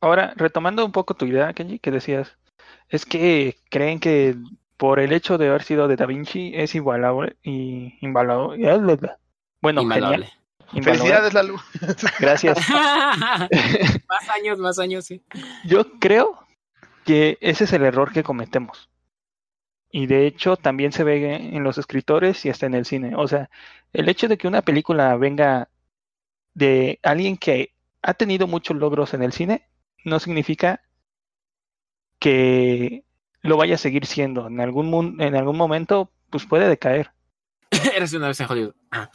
Ahora, retomando un poco tu idea, Kenji, que decías, es que creen que por el hecho de haber sido de Da Vinci es igualable y invaluable. Bueno, Invaluable. genial. Felicidades, Lalo. Gracias. *laughs* *laughs* más años, más años, sí. Yo creo que ese es el error que cometemos. Y de hecho también se ve en los escritores y hasta en el cine. O sea, el hecho de que una película venga de alguien que ha tenido muchos logros en el cine no significa que lo vaya a seguir siendo. En algún, en algún momento, pues puede decaer. *laughs* Eres una vez en Hollywood. Ah.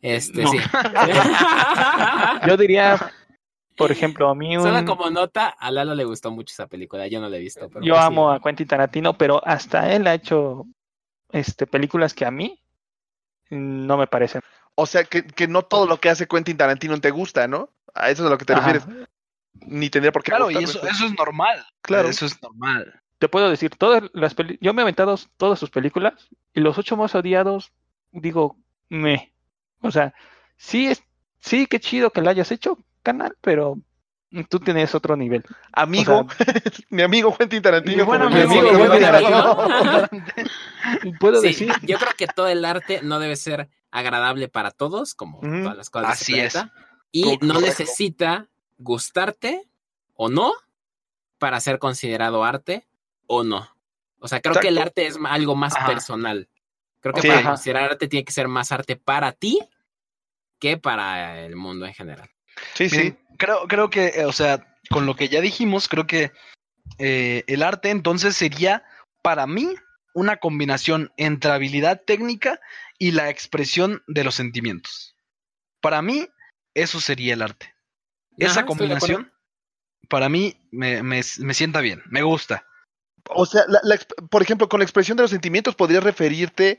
Este, No. sí. *laughs* *laughs* Yo diría, por ejemplo, a mí *laughs* un... Solo como nota, a Lalo le gustó mucho esa película. Yo no la he visto. Pero Yo sí. amo a Quentin Tarantino, pero hasta él ha hecho este, películas que a mí no me parecen. O sea, que, que no todo lo que hace Quentin Tarantino te gusta, ¿no? A eso es a lo que te Ajá. refieres. Ni tendría por qué Claro, y eso, pues. eso es normal. Claro. Eso es normal. Te puedo decir, todas las peli- yo me he aventado todas sus películas y los ocho más odiados, digo, me. O sea, sí, es, sí, qué chido que la hayas hecho, canal, pero tú tienes otro nivel. Amigo, O *laughs* mi amigo Quentin Tarantino. Mi buen como amigo, Quentin Tarantino. *laughs* Puedo Sí, decir, yo creo que todo el arte no debe ser agradable para todos, como todas las cosas Así es. planeta, Y no necesita gustarte o no para ser considerado arte o no. O sea, creo que el arte es algo más Ajá. personal. Creo que Sí. para Ajá. considerar arte tiene que ser más arte para ti que para el mundo en general. Sí, sí. Creo, creo que, eh, o sea, con lo que ya dijimos, creo que eh, el arte entonces sería, para mí, una combinación entre habilidad técnica y la expresión de los sentimientos. Para mí, eso sería el arte. Esa Ajá, combinación, para mí, me, me, me sienta bien, me gusta. O sea, la- la exp- por ejemplo, con la expresión de los sentimientos podrías referirte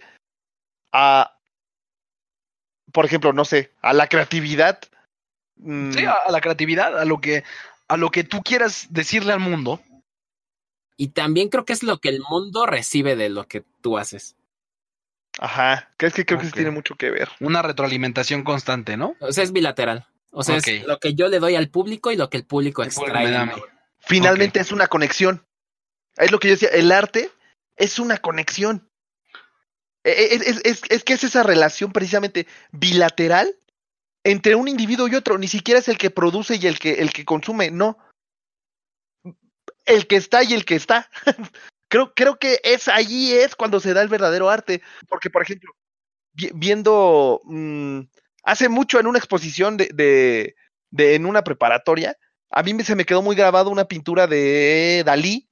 a, por ejemplo, no sé, a la creatividad. Mm, Sí, a, a la creatividad, a lo que, a lo que tú quieras decirle al mundo. Y también creo que es lo que el mundo recibe de lo que tú haces. Ajá, que es que creo que sí Ok. tiene mucho que ver. Una retroalimentación constante, ¿no? O sea, es bilateral. O sea, es lo que yo le doy al público y lo que el público El público extrae. me da de a mí. mí. Finalmente es una conexión. Es lo que yo decía, el arte es una conexión. E- e- Es, es- es- es que es esa relación precisamente bilateral entre un individuo y otro. Ni siquiera es el que produce y el que, el que consume, no. El que está y el que está. *laughs* creo, creo que es allí es cuando se da el verdadero arte. Porque, por ejemplo, vi- viendo mm, hace mucho en una exposición de, de, de- en una preparatoria, a mí me- se me quedó muy grabado una pintura de Dalí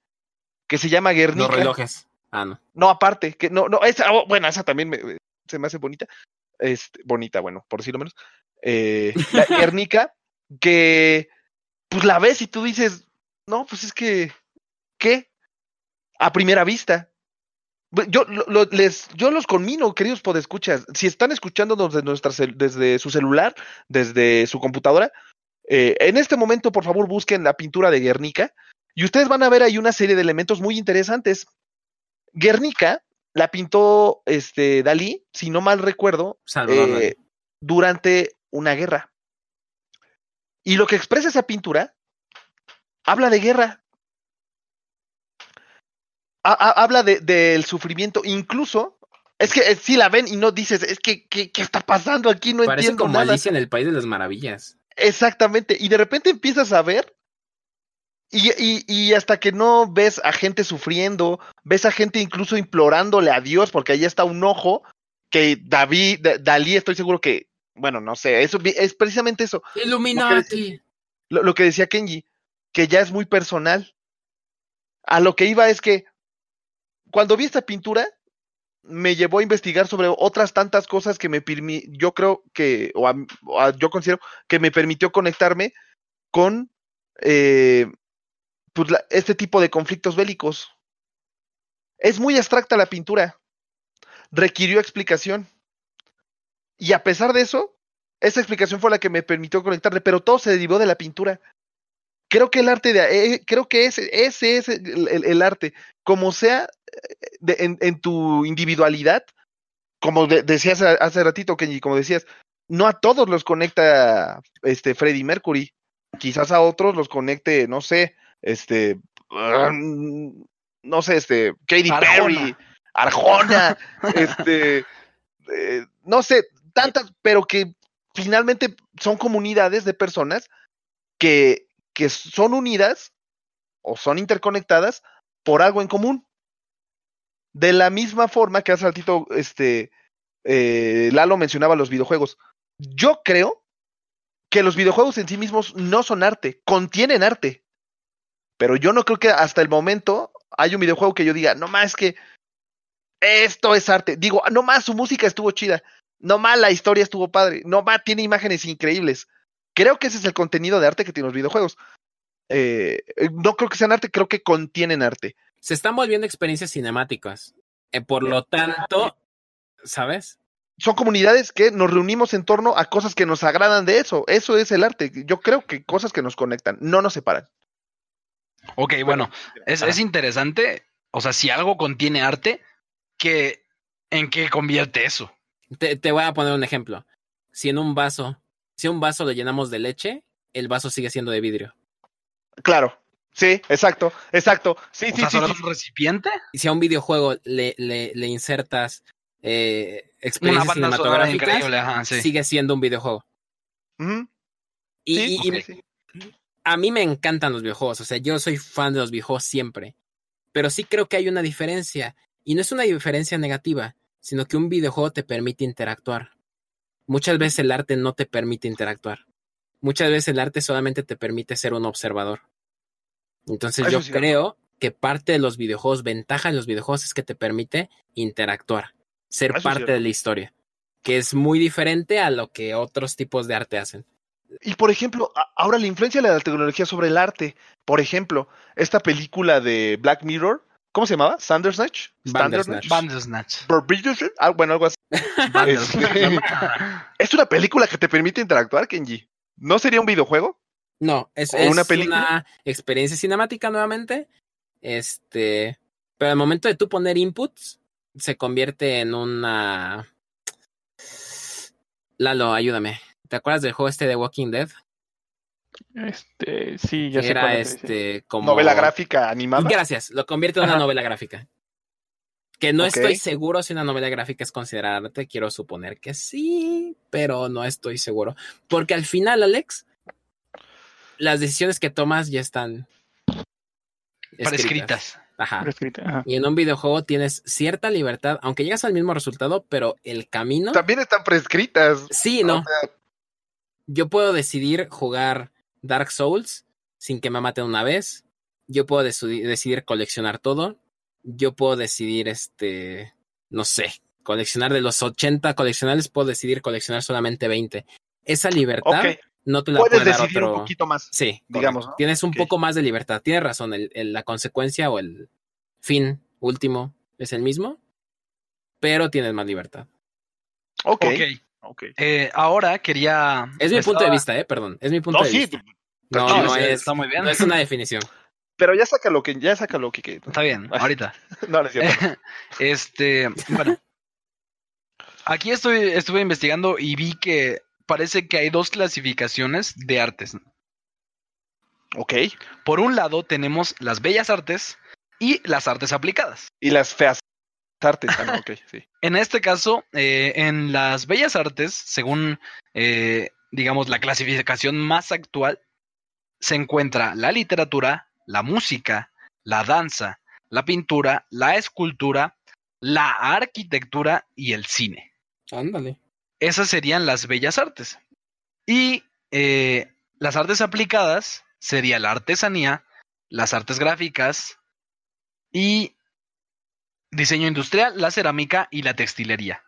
que se llama Guernica. Los relojes. Ah, no. No, aparte, que no, no, esa, oh, bueno, esa también me- se me hace bonita. Este, bonita, bueno, por decirlo menos. Eh, *laughs* la Guernica, que pues la ves y tú dices, no, pues es que, ¿qué? A primera vista. Yo, lo- les, yo los conmino, queridos podescuchas. Si están escuchándonos desde, nuestra desde su celular, desde su computadora, eh, en este momento, por favor, busquen la pintura de Guernica y ustedes van a ver ahí una serie de elementos muy interesantes. Guernica la pintó este Dalí, si no mal recuerdo, eh, durante una guerra. Y lo que expresa esa pintura habla de guerra. Ha- ha- habla de- del sufrimiento, incluso. Es que eh, si la ven y no dices, es que, ¿qué, está pasando aquí? No Parece entiendo como nada. Alicia en el País de las Maravillas. Exactamente. Y de repente empiezas a ver. Y, y, y hasta que no ves a gente sufriendo, ves a gente incluso implorándole a Dios, porque ahí está un ojo que David, Da- Dalí, estoy seguro que, bueno, no sé, eso es precisamente eso, Illuminati. lo, lo que decía Kenji, que ya es muy personal. A lo que iba es que cuando vi esta pintura, me llevó a investigar sobre otras tantas cosas que me permi- yo creo que, o, a- o a- yo considero que me permitió conectarme con eh, pues, la- este tipo de conflictos bélicos. Es muy abstracta la pintura, requirió explicación. Y a pesar de eso, esa explicación fue la que me permitió conectarle, pero todo se derivó de la pintura. Creo que el arte de eh, creo que ese, ese es el, el- el arte, como sea eh, de- en, en tu individualidad, como de- decías hace, ratito, Kenji, como decías, no a todos los conecta este Freddie Mercury, quizás a otros los conecte, no sé, este, mm, no sé, este, Katy. Perry, Arjona, *laughs* este, eh, no sé, tantas, pero que finalmente son comunidades de personas que, que son unidas o son interconectadas por algo en común. De la misma forma que hace ratito este, eh, Lalo mencionaba los videojuegos. Yo creo que los videojuegos en sí mismos no son arte, contienen arte. Pero yo no creo que hasta el momento hay un videojuego que yo diga, no más que esto es arte. Digo, no más su música estuvo chida. No más la historia estuvo padre. No más tiene imágenes increíbles. Creo que ese es el contenido de arte que tienen los videojuegos. Eh, no creo que sean arte, creo que contienen arte. Se están volviendo experiencias cinemáticas. Eh, por lo tanto, ¿sabes? Son comunidades que nos reunimos en torno a cosas que nos agradan de eso. Eso es el arte. Yo creo que cosas que nos conectan, no nos separan. Ok, bueno, es, es interesante. O sea, si algo contiene arte, que ¿en qué convierte eso? Te, te voy a poner un ejemplo. Si en un vaso, si un vaso le llenamos de leche, el vaso sigue siendo de vidrio. Claro. Sí, exacto, exacto. Sí, O sí, sea, sí, un recipiente. Y si a un videojuego le, le, le insertas eh, Una experiencias cinematográficas, increíble, ajá, sí. sigue siendo un videojuego. Y, sí, y- y ok, sí. a mí me encantan los videojuegos, o sea, yo soy fan de los videojuegos siempre, pero sí creo que hay una diferencia, y no es una diferencia negativa, sino que un videojuego te permite interactuar. Muchas veces el arte no te permite interactuar. Muchas veces el arte solamente te permite ser un observador. Entonces Eso yo creo que parte de los videojuegos, ventaja de los videojuegos es que te permite interactuar, ser Eso es parte de la historia, que es muy diferente a lo que otros tipos de arte hacen. Y por ejemplo, ahora la influencia de la tecnología sobre el arte. Por ejemplo, esta película de Black Mirror, ¿cómo se llamaba? Sandersnatch. Bandersnatch. Bandersnatch. Bandersnatch. Ah, bueno, algo así. Bandersnatch. *laughs* Es una película que te permite interactuar, Kenji. ¿No sería un videojuego? No, es, ¿O es una una, película? experiencia cinemática nuevamente. Este, pero al momento de tú poner inputs, se convierte en una. Lalo, ayúdame. ¿Te acuerdas del juego este de Walking Dead? Este, sí, ya sé era este como. Novela gráfica animada. Gracias, lo convierte en una Ajá. novela gráfica. Que no estoy seguro si una novela gráfica es considerada arte, quiero suponer que sí, pero no estoy seguro. Porque al final, Alex, las decisiones que tomas ya están Prescritas. Ajá. Prescrita, ajá. Y en un videojuego tienes cierta libertad, aunque llegas al mismo resultado, pero el camino. También están prescritas. Sí, no. O sea, Yo puedo decidir jugar Dark Souls sin que me maten una vez. Yo puedo deci- decidir coleccionar todo. Yo puedo decidir, este, no sé, coleccionar de los 80 coleccionables, puedo decidir coleccionar solamente 20. Esa libertad no te la puedes puede dar decidir otro. un poquito más. Sí, digamos. Tienes un poco más de libertad. Tienes razón, el- el- la consecuencia o el fin último es el mismo, pero tienes más libertad. Ok, Ok. Ok. Eh, ahora quería. Es mi punto de vista, eh, perdón. Es mi punto No, de sí, vista. No, No, es, está muy bien. no es una definición. *laughs* pero ya saca lo que, ya saca lo que, que- Está bien, *laughs* ahorita. No, no es cierto. *laughs* Este, bueno. Aquí estoy, estuve investigando y vi que parece que hay dos clasificaciones de artes. ok. Por un lado tenemos las bellas artes y las artes aplicadas. Y las feas artes. Ah, no, ok, sí. *laughs* En este caso, eh, en las bellas artes, según, eh, digamos, la clasificación más actual, se encuentra la literatura, la música, la danza, la pintura, la escultura, la arquitectura y el cine. Ándale. Esas serían las bellas artes. Y eh, las artes aplicadas sería la artesanía, las artes gráficas y diseño industrial, la cerámica y la textilería,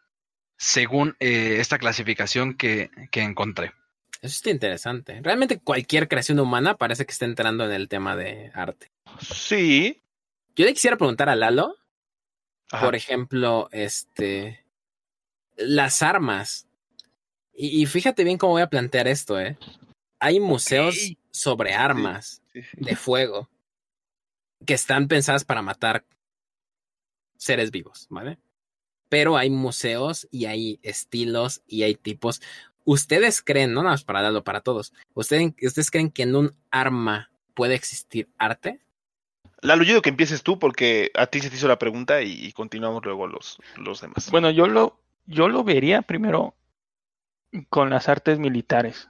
según eh, esta clasificación que, que encontré. Eso está interesante. Realmente cualquier creación humana parece que está entrando en el tema de arte. Sí. Yo le quisiera preguntar a Lalo, Ajá. por ejemplo, este, las armas. Y, y fíjate bien cómo voy a plantear esto, ¿eh? Hay museos sobre armas Sí, sí. de fuego que están pensadas para matar seres vivos, ¿vale? Pero hay museos y hay estilos y hay tipos. ¿Ustedes creen, no nada más para Lalo, para todos, ¿ustedes, ¿ustedes creen que en un arma puede existir arte? Lalo, yo digo que empieces tú porque a ti se te hizo la pregunta y, y continuamos luego los, los demás. Bueno, yo lo, yo lo vería primero. con las artes militares.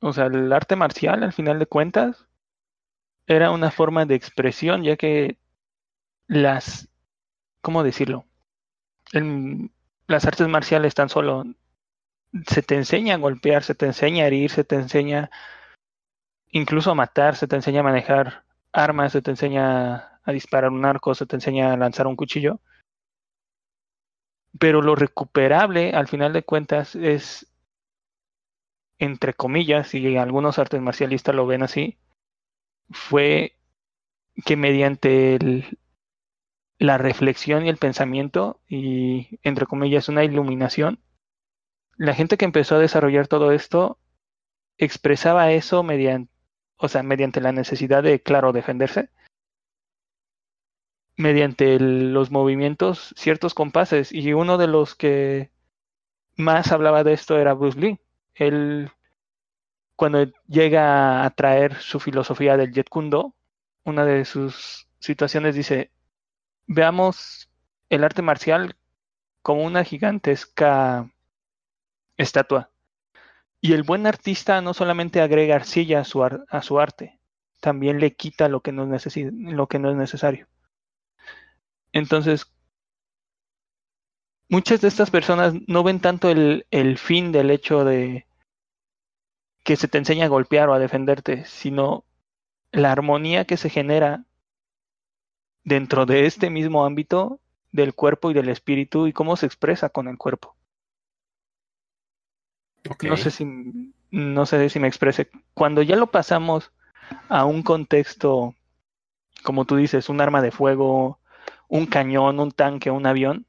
O sea, el arte marcial, al final de cuentas, era una forma de expresión, ya que las, ¿cómo decirlo? Las artes marciales tan solo se te enseña a golpear, se te enseña a herir, se te enseña incluso a matar, se te enseña a manejar armas, se te enseña a disparar un arco, se te enseña a lanzar un cuchillo. Pero lo recuperable, al final de cuentas, es, entre comillas, y algunos artes marcialistas lo ven así, fue que mediante el- la reflexión y el pensamiento, y entre comillas, una iluminación, la gente que empezó a desarrollar todo esto expresaba eso mediante, o sea, mediante la necesidad de, claro, defenderse, mediante los movimientos, ciertos compases, y uno de los que más hablaba de esto era Bruce Lee. Él, cuando llega a traer su filosofía del Jet Kundo, una de sus situaciones dice, veamos el arte marcial como una gigantesca estatua. Y el buen artista no solamente agrega arcilla a su, ar- a su arte, también le quita lo que no, es necesario. Entonces, muchas de estas personas no ven tanto el, el fin del hecho de que se te enseña a golpear o a defenderte, sino la armonía que se genera dentro de este mismo ámbito del cuerpo y del espíritu y cómo se expresa con el cuerpo. No sé si no sé si me exprese. Cuando ya lo pasamos a un contexto, como tú dices, un arma de fuego, un cañón, un tanque, un avión,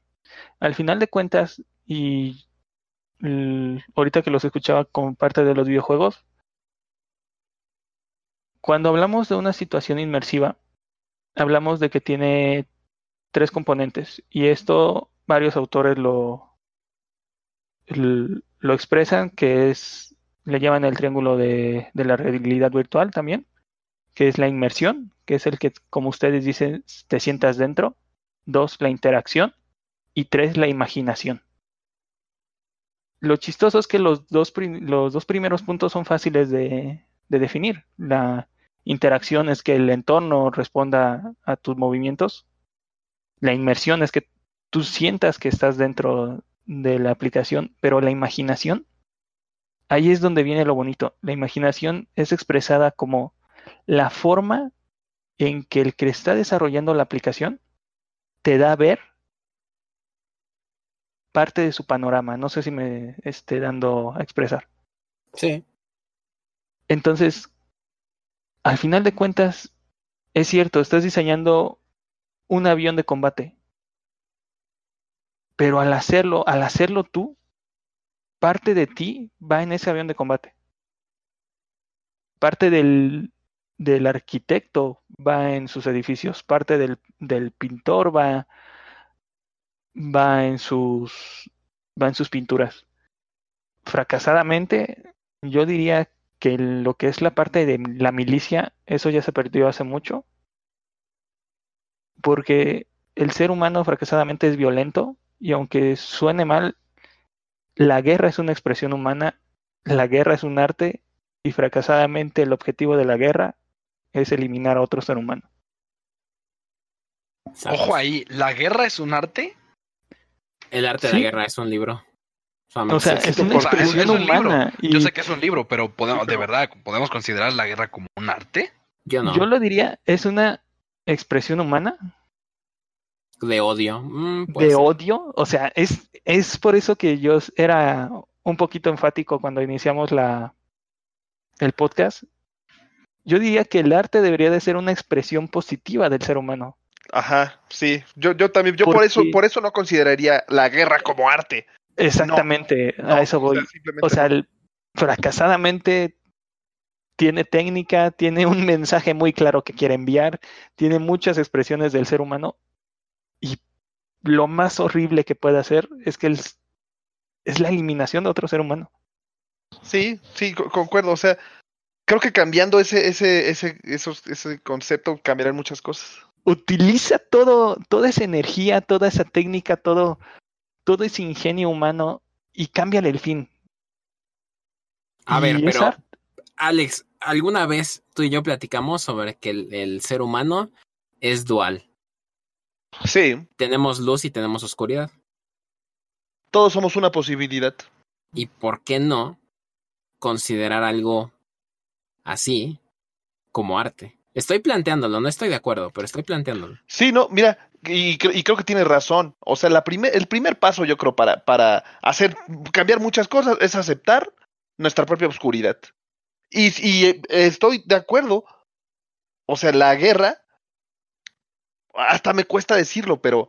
al final de cuentas, y ahorita que los escuchaba como parte de los videojuegos, cuando hablamos de una situación inmersiva, hablamos de que tiene tres componentes, y esto varios autores lo, lo expresan, que es, le llaman el triángulo de, de la realidad virtual también, que es la inmersión, que es el que, como ustedes dicen, te sientas dentro. Dos, la interacción. Y tres, la imaginación. Lo chistoso es que los dos, los dos primeros puntos son fáciles de, de definir. La interacción es que el entorno responda a tus movimientos. La inmersión es que tú sientas que estás dentro de la aplicación, pero la imaginación, ahí es donde viene lo bonito. La imaginación es expresada como la forma en que el que está desarrollando la aplicación te da a ver parte de su panorama. No sé si me esté dando a expresar. Sí. Entonces, al final de cuentas, es cierto, estás diseñando un avión de combate. Pero al hacerlo, al hacerlo tú, parte de ti va en ese avión de combate. Parte del, del arquitecto va en sus edificios, parte del, del pintor va, va en sus va en sus pinturas. Fracasadamente, yo diría que lo que es la parte de la milicia, eso ya se perdió hace mucho. Porque el ser humano fracasadamente es violento y aunque suene mal, la guerra es una expresión humana, la guerra es un arte y fracasadamente el objetivo de la guerra es eliminar a otro ser humano. ¿sabes? Ojo ahí, ¿la guerra es un arte? El arte de la guerra es un libro. O sea, se- es una por- expresión es un libro. humana. Yo y sé que es un libro, pero podemos, de verdad, ¿podemos considerar la guerra como un arte? Yo no. Yo lo diría, es una expresión humana De odio. Mm, de ser. odio. O sea, es, es por eso que yo era un poquito enfático cuando iniciamos la, el podcast. Yo diría que el arte debería de ser una expresión positiva del ser humano. Ajá, sí. Yo, yo también, yo por eso, por eso no consideraría la guerra como arte. Exactamente, No, a eso o sea, voy. O sea, fracasadamente tiene técnica, tiene un mensaje muy claro que quiere enviar, tiene muchas expresiones del ser humano y lo más horrible que puede hacer es que es la eliminación de otro ser humano. Sí, sí, co- concuerdo. O sea, creo que cambiando ese, ese, ese, esos, ese concepto cambiarán muchas cosas. Utiliza todo, toda esa energía, toda esa técnica, todo, todo ese ingenio humano y cámbiale el fin. A ver, pero. Alex, ¿alguna vez tú y yo platicamos sobre que el, el ser humano es dual? Sí, Tenemos luz y tenemos oscuridad. todos somos una posibilidad. ¿Y por qué no considerar algo así como arte? Estoy planteándolo, no estoy de acuerdo, pero estoy planteándolo. Sí, no, mira, y, y creo que tienes razón. O sea, la primer, el primer paso, yo creo, para, para hacer, cambiar muchas cosas es aceptar nuestra propia oscuridad. Y, y eh, estoy de acuerdo. O sea, la guerra, hasta me cuesta decirlo, pero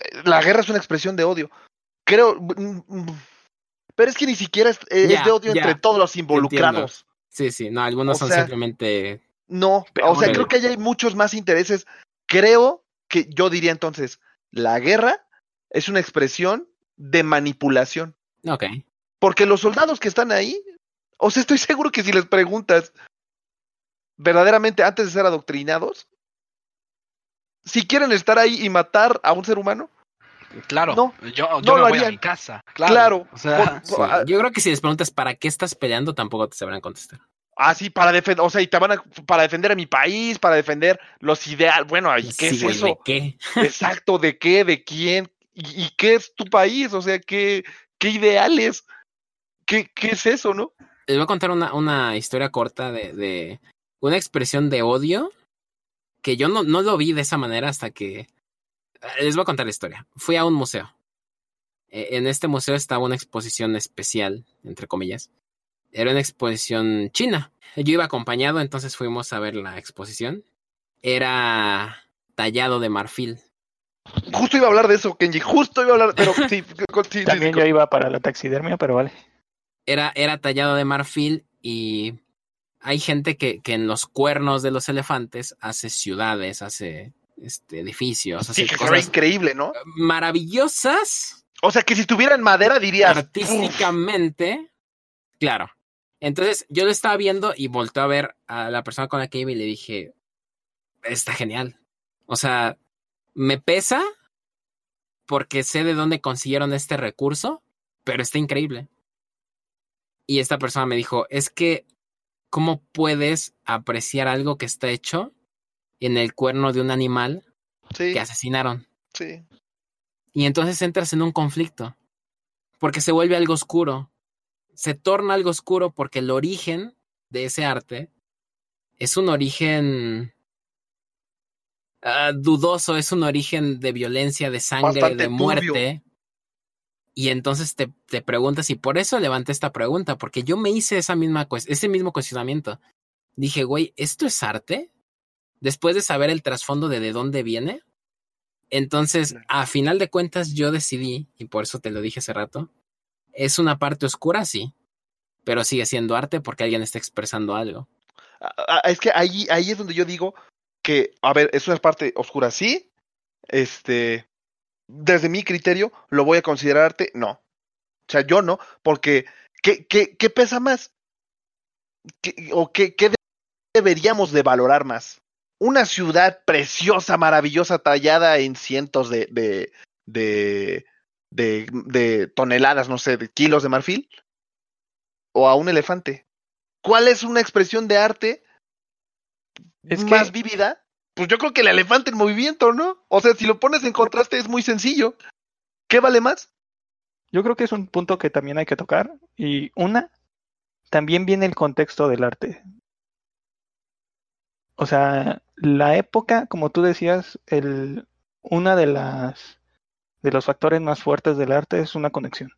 eh, la guerra es una expresión de odio. Creo, mm, mm, pero es que ni siquiera es, eh, es de odio entre todos los involucrados. Sí, sí, no, algunos O son sea, simplemente... No, o sea, creo que ahí hay muchos más intereses. Creo que yo diría entonces, la guerra es una expresión de manipulación. Ok. Porque los soldados que están ahí, o sea, estoy *laughs* seguro que si les preguntas verdaderamente antes de ser adoctrinados, si quieren estar ahí y matar a un ser humano, Claro, No, yo, no me lo voy a harían. mi casa. Claro. claro. O sea, Sí, por- ah, Yo creo que si les preguntas para qué estás peleando, tampoco te sabrán contestar. Así para defender, o sea, y te van a, para defender a mi país, para defender los ideales. Bueno, ¿y qué Sí, es güey, eso? ¿de qué? *laughs* Exacto, ¿de qué? ¿De quién? ¿Y, y qué es tu país? O sea, ¿qué, qué ideales? ¿Qué, ¿Qué es eso, no? Les voy a contar una, una historia corta de, de una expresión de odio que yo no, no lo vi de esa manera hasta que... eh, Les voy a contar la historia. Fui a un museo. Eh, En este museo estaba una exposición especial, entre comillas. Era una exposición china. Yo iba acompañado, entonces fuimos a ver la exposición. Era tallado de marfil. Justo iba a hablar de eso, Kenji. Justo iba a hablar, pero sí, *laughs* con- sí, sí, También sí, yo iba para la taxidermia, pero vale. Era, era tallado de marfil y hay gente que, que en los cuernos de los elefantes hace ciudades, hace este, edificios, sí, hace que cosas increíble, ¿no? maravillosas O sea, que si tuviera en madera dirías. "Uf". artísticamente. Claro. Entonces yo lo estaba viendo y volteé a ver a la persona con la que iba y le dije, está genial. O sea, me pesa porque sé de dónde consiguieron este recurso, pero está increíble. Y esta persona me dijo, es que, ¿cómo puedes apreciar algo que está hecho en el cuerno de un animal Sí, que asesinaron? sí. Y entonces entras en un conflicto, porque se vuelve algo oscuro, se torna algo oscuro porque el origen de ese arte es un origen ah, dudoso, es un origen de violencia, de sangre, Bastante de turbio. muerte. Y entonces te, te preguntas, y por eso levanté esta pregunta, porque yo me hice esa misma, ese mismo cuestionamiento. Dije, güey, ¿esto es arte? Después de saber el trasfondo de de dónde viene. Entonces, a final de cuentas, yo decidí, y por eso te lo dije hace rato, es una parte oscura, sí, pero sigue siendo arte porque alguien está expresando algo. Es que ahí, ahí es donde yo digo que, a ver, es una parte oscura, sí. Este, desde mi criterio, ¿lo voy a considerar arte? No. O sea, yo no, porque ¿qué, qué, qué pesa más? ¿Qué- ¿O qué, qué deberíamos de valorar más? Una ciudad preciosa, maravillosa, tallada en cientos de, de, de, de, de toneladas, no sé, de kilos de marfil, o a un elefante. ¿Cuál es una expresión de arte Es que- más vívida? Pues yo creo que el elefante en movimiento, ¿no? O sea, si lo pones en contraste es muy sencillo. ¿Qué vale más? Yo creo que es un punto que también hay que tocar. Y una, también viene el contexto del arte. O sea, la época, como tú decías, el, una de las de los factores más fuertes del arte es una conexión.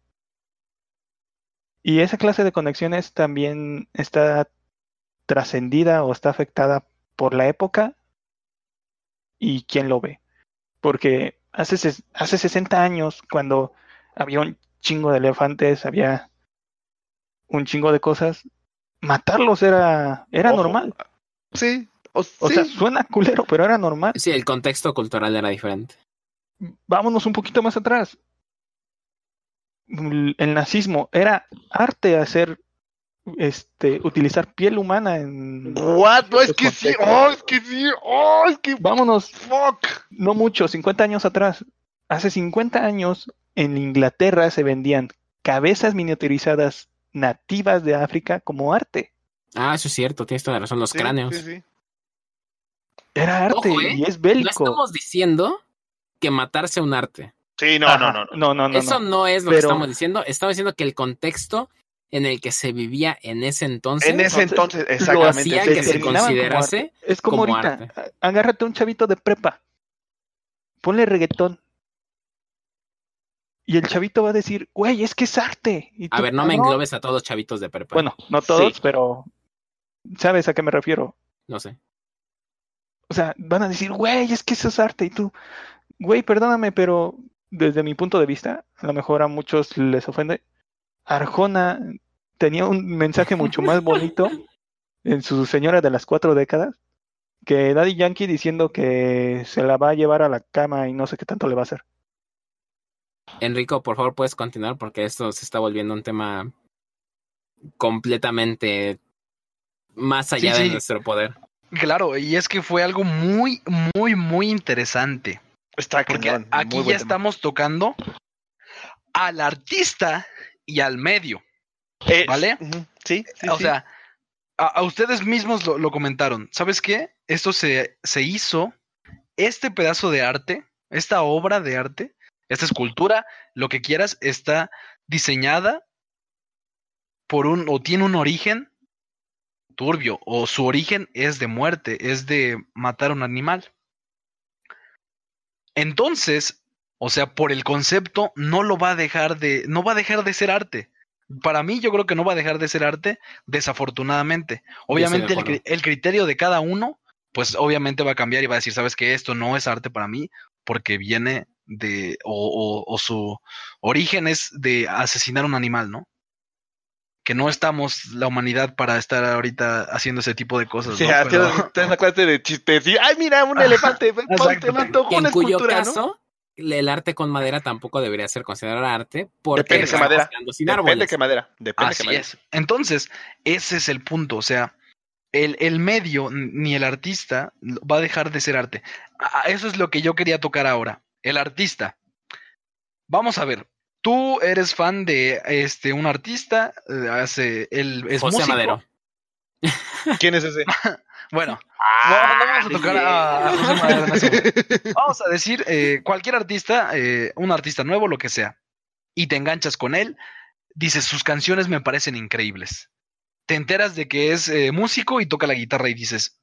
Y esa clase de conexiones también está trascendida o está afectada por la época y quién lo ve. Porque hace, hace 60 años, cuando había un chingo de elefantes, había un chingo de cosas, matarlos era, era Ojo. normal. Sí. O, O sí. sea, suena culero, pero era normal. Sí, el contexto cultural era diferente. Vámonos un poquito más atrás. Mm, El nazismo era arte hacer, este, utilizar piel humana en... What? No, es que sí. Oh, es que sí. Oh, es que Vámonos fuck. no mucho, 50 años atrás. Hace 50 años en Inglaterra se vendían cabezas miniaturizadas nativas de África como arte. Ah, eso es cierto, tienes toda la razón, los Sí, cráneos. sí, sí. Era arte Ojo, ¿eh? y es No bélico. estamos diciendo que matarse un arte. Sí, no, no, no, no. no, no, Eso no. es lo que estamos diciendo. Estamos diciendo que el contexto en el que se vivía en ese entonces En ese Entonces, entonces, lo exactamente. hacía sí, que sí, se como. Es como, como ahorita, arte. a- agárrate un chavito de prepa, ponle reggaetón. Y el chavito va a decir, güey, es que es arte. Y A tú, ver, no me "Ah, englobes a todos los chavitos de prepa. Bueno, no todos, Sí. pero sabes a qué me refiero. no sé. O sea, van a decir, güey, es que eso es arte. Y tú, güey, perdóname, pero desde mi punto de vista, a lo mejor a muchos les ofende. Arjona tenía un mensaje mucho más *laughs* bonito en su señora de las cuatro décadas que Daddy Yankee diciendo que se la va a llevar a la cama y no sé qué tanto le va a hacer. Enrico, por favor, puedes continuar porque esto se está volviendo un tema completamente más allá Sí, de sí. nuestro poder. Claro, y es que fue algo muy, muy, muy interesante. Está Porque cañón, aquí ya tema. estamos tocando al artista y al medio, Eh, ¿vale? Sí, sí, o sí. sea, a, a ustedes mismos lo, lo comentaron. ¿Sabes qué? Esto se, se hizo, este pedazo de arte, esta obra de arte, esta escultura, lo que quieras, está diseñada por un, o tiene un origen turbio, o su origen es de muerte, es de matar a un animal. Entonces, o sea, por el concepto, no lo va a dejar de, no va a dejar de ser arte. Para mí, yo creo que no va a dejar de ser arte, desafortunadamente. Obviamente, el, el criterio de cada uno, pues obviamente va a cambiar y va a decir, sabes que esto no es arte para mí, porque viene de, o, o- o su origen es de asesinar a un animal, ¿no? Que no estamos la humanidad para estar ahorita haciendo ese tipo de cosas. Sí, ¿no? ah, Pero- una clase de chistes. y, Ay, mira, un *laughs* elefante. Ponte, me antojó una escultura, ¿no? caso, el arte con madera tampoco debería ser considerado arte porque Depende qué estamos madera. sin Depende árboles. qué madera. Depende qué Así madera. es. Entonces, ese es el punto. O sea, el, el medio ni el artista va a dejar de ser arte. Eso es lo que yo quería tocar ahora. El artista. Vamos a ver. Tú eres fan de este un artista, eh, hace él es José músico. Madero. *laughs* ¿Quién es ese? *laughs* Bueno, no, no vamos a tocar a, a José Madero en ese momento. Vamos a decir eh, cualquier artista, eh, un artista nuevo, lo que sea, y te enganchas con él, dices, sus canciones me parecen increíbles. Te enteras de que es eh, músico y toca la guitarra y dices,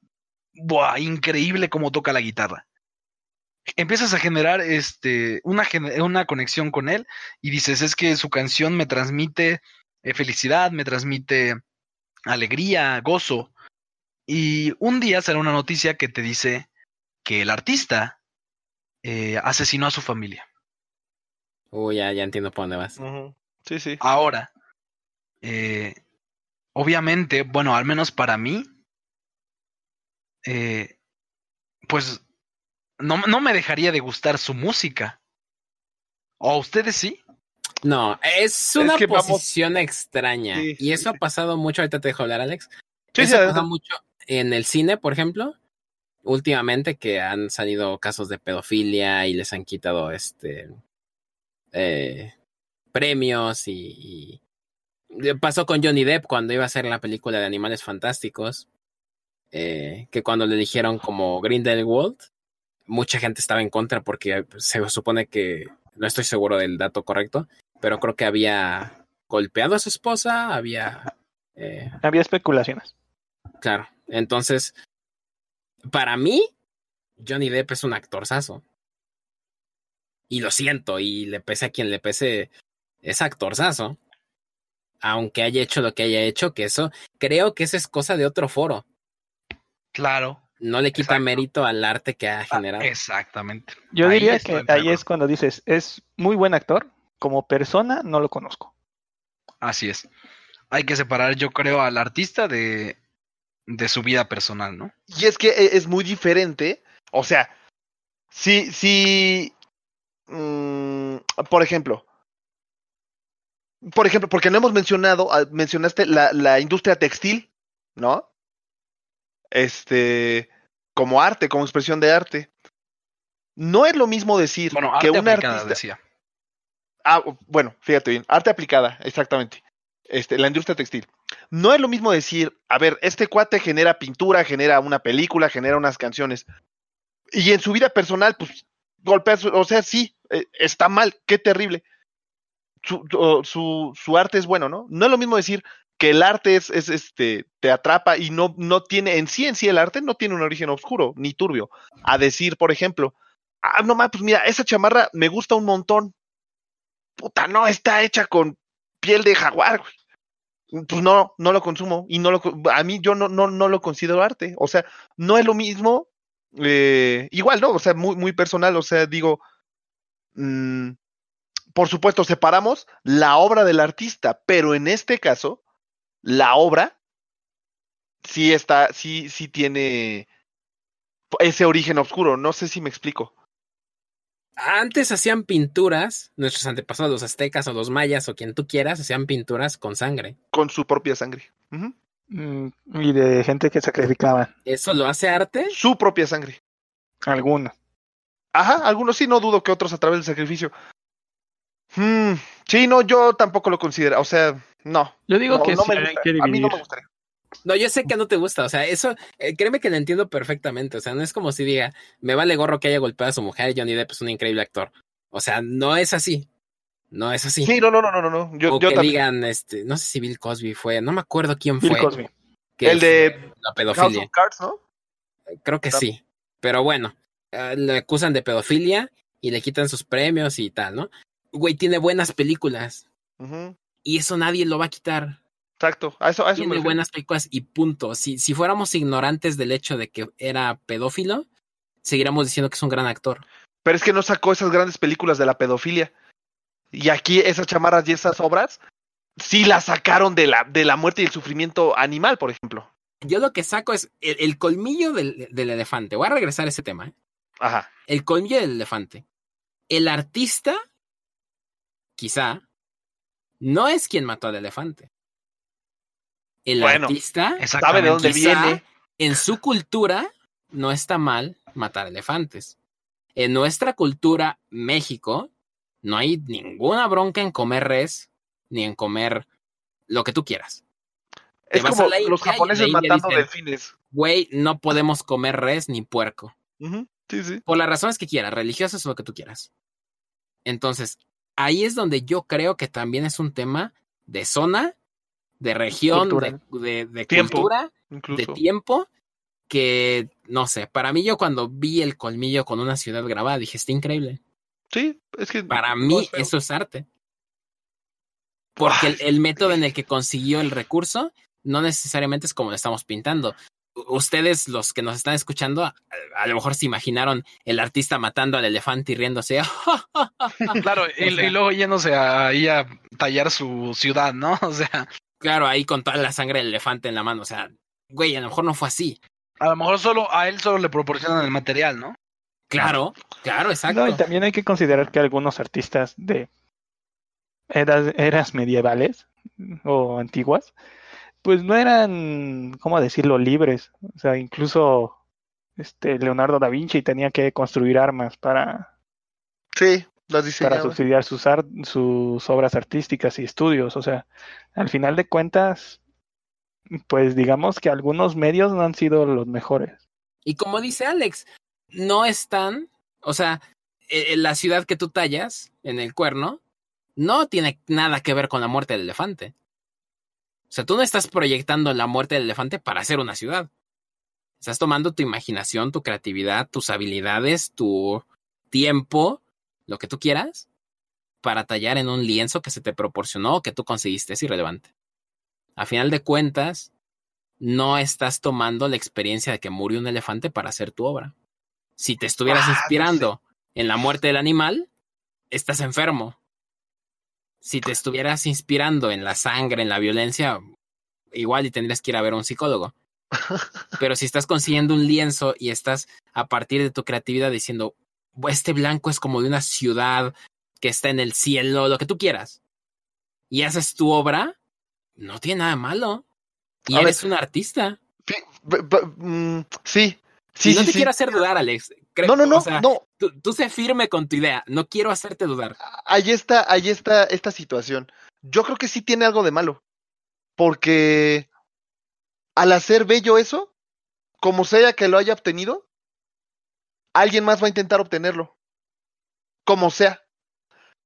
¡buah! Increíble cómo toca la guitarra. Empiezas a generar este, una, una conexión con él y dices, es que su canción me transmite eh, felicidad, me transmite alegría, gozo. Y un día sale una noticia que te dice que el artista eh, asesinó a su familia. Uy, ya, ya entiendo por dónde vas. Ujú. Sí, sí. Ahora, eh, obviamente, bueno, al menos para mí, eh, pues no, no me dejaría de gustar su música. ¿O a ustedes sí? No, es una que vamos- posición extraña. Sí, y eso ha pasado mucho, ahorita te dejo hablar, Alex. Sí, eso sí, pasa mucho en el cine, por ejemplo. Últimamente que han salido casos de pedofilia y les han quitado este eh, premios y, y pasó con Johnny Depp cuando iba a hacer la película de Animales Fantásticos, eh, que cuando le dijeron como Grindelwald, mucha gente estaba en contra porque se supone que no estoy seguro del dato correcto, pero creo que había golpeado a su esposa, había eh, Había especulaciones. Claro. Entonces, para mí, Johnny Depp es un actorzazo. Y lo siento, y le pese a quien le pese, es actorzazo. Aunque haya hecho lo que haya hecho, que eso, creo que eso es cosa de otro foro. Claro. No le quita Exacto. mérito al arte que ha Ah, generado. exactamente. Yo Ahí diría que ahí es cuando dices, es muy buen actor, como persona no lo conozco. Así es. Hay que separar, yo creo, al artista de, de su vida personal, ¿no? Y es que e- es muy diferente. O sea, si, si, mm, por ejemplo, por ejemplo, porque no hemos mencionado, ah, mencionaste la, la industria textil, ¿no? Este, como arte, como expresión de arte. No es lo mismo decir Bueno, que arte un aplicada, artista. decía. Ah, bueno, fíjate bien, arte aplicada, exactamente. este, la industria textil. No es lo mismo decir, a ver, este cuate genera pintura, genera una película, genera unas canciones. Y en su vida personal, pues, golpea, su- o sea, sí, eh, está mal, qué terrible. Su, su, su arte es bueno, ¿no? No es lo mismo decir que el arte es, es, este, te atrapa y no, no tiene, en sí, en sí, el arte no tiene un origen oscuro ni turbio. A decir, por ejemplo, ah, no más, pues mira, esa chamarra me gusta un montón. Puta, no, está hecha con piel de jaguar, güey. Pues no, no lo consumo y no lo, a mí yo no, no, no lo considero arte. O sea, no es lo mismo, eh, igual, ¿no? O sea, muy, muy personal, o sea, digo, mm, por supuesto, separamos la obra del artista, pero en este caso, la obra sí está, sí, sí tiene ese origen oscuro. No sé si me explico. Antes hacían pinturas, nuestros antepasados, los aztecas o los mayas o quien tú quieras, hacían pinturas con sangre. Con su propia sangre. Mm, Y de gente que sacrificaba. ¿Eso lo hace arte? Su propia sangre. Algunos. Ajá, algunos sí, no dudo que otros a través del sacrificio. Hmm, sí, no, yo tampoco lo considero. O sea, no. Yo digo no, que no sí me hay gusta. que A mí no me gustaría. No, yo sé que no te gusta, o sea, eso, eh, créeme que lo entiendo perfectamente, o sea, no es como si diga, me vale gorro que haya golpeado a su mujer, Johnny Depp es un increíble actor. O sea, no es así, no es así. Sí, no, no, no, no, no. Yo, o yo que también. digan, este, no sé si Bill Cosby fue, no me acuerdo quién Bill fue. Cosby. que El de la House pedofilia. of Cards, ¿no? Creo que sí. Pero bueno, eh, le acusan de pedofilia y le quitan sus premios y tal, ¿no? Güey, tiene buenas películas Ujú, y eso nadie lo va a quitar. Exacto. A eso, a eso Tiene buenas películas y punto. Si, si fuéramos ignorantes del hecho de que era pedófilo, seguiríamos diciendo que es un gran actor. Pero es que no sacó esas grandes películas de la pedofilia. Y aquí esas chamarras y esas obras sí las sacaron de la, de la muerte y el sufrimiento animal, por ejemplo. Yo lo que saco es el, el colmillo del, del elefante. Voy a regresar a ese tema. ¿eh? Ajá. El colmillo del elefante. El artista, quizá, no es quien mató al elefante. El Bueno, artista ¿Sabe de dónde viene? en su cultura no está mal matar elefantes. En nuestra cultura, México, no hay ninguna bronca en comer res ni en comer lo que tú quieras. Es como los japoneses matando dicen- delfines. Güey, no podemos comer res ni puerco. Sí, sí. Por las razones que quieras, religiosas o lo que tú quieras. Entonces, ahí es donde yo creo que también es un tema de zona, de región, de, Cultura. de- de Tiempo, cultura, de tiempo, que no sé, para mí yo cuando vi el colmillo con una ciudad grabada dije, está increíble. Sí, es que. Para no mí es eso es arte. Porque el, el método en el que consiguió el recurso no necesariamente es como lo estamos pintando. Ustedes, los que nos están escuchando, a, a lo mejor se imaginaron el artista matando al elefante y riéndose. *laughs* Claro, y, O sea- y luego yéndose a- ahí a tallar su ciudad, ¿no? *laughs* O sea, claro, ahí con toda la sangre del elefante en la mano. O sea, güey, a lo mejor no fue así. a lo mejor solo a él solo le proporcionan el material, ¿no? Claro, claro, exacto. No, y también hay que considerar que algunos artistas de eras, eras medievales o antiguas, pues no eran, ¿cómo decirlo?, libres. O sea, incluso este Leonardo da Vinci tenía que construir armas para, Sí, las para subsidiar sus, ar- sus obras artísticas y estudios. O sea, al final de cuentas, pues digamos que algunos medios no han sido los mejores. Y como dice Alex, no están, o sea, eh, la ciudad que tú tallas en el cuerno no tiene nada que ver con la muerte del elefante. O sea, tú no estás proyectando la muerte del elefante para hacer una ciudad. Estás tomando tu imaginación, tu creatividad, tus habilidades, tu tiempo, lo que tú quieras, para tallar en un lienzo que se te proporcionó o que tú conseguiste. Es irrelevante. A final de cuentas, no estás tomando la experiencia de que murió un elefante para hacer tu obra. Si te estuvieras Ah, no inspirando en la muerte del animal, estás enfermo. Si te estuvieras inspirando en la sangre, en la violencia, igual y tendrías que ir a ver a un psicólogo. *laughs* Pero si estás consiguiendo un lienzo y estás a partir de tu creatividad diciendo, este blanco es como de una ciudad que está en el cielo, lo que tú quieras, y haces tu obra, no tiene nada malo. Y A ver, eres un artista. Mm, sí, sí, y no sí, te sí. quiero hacer dudar, Alex. No, no, no, o sea, no. Tú, tú sé firme con tu idea. No quiero hacerte dudar. Ahí está, ahí está esta situación. Yo creo que sí tiene algo de malo. porque al hacer bello eso, como sea que lo haya obtenido, alguien más va a intentar obtenerlo. Como sea.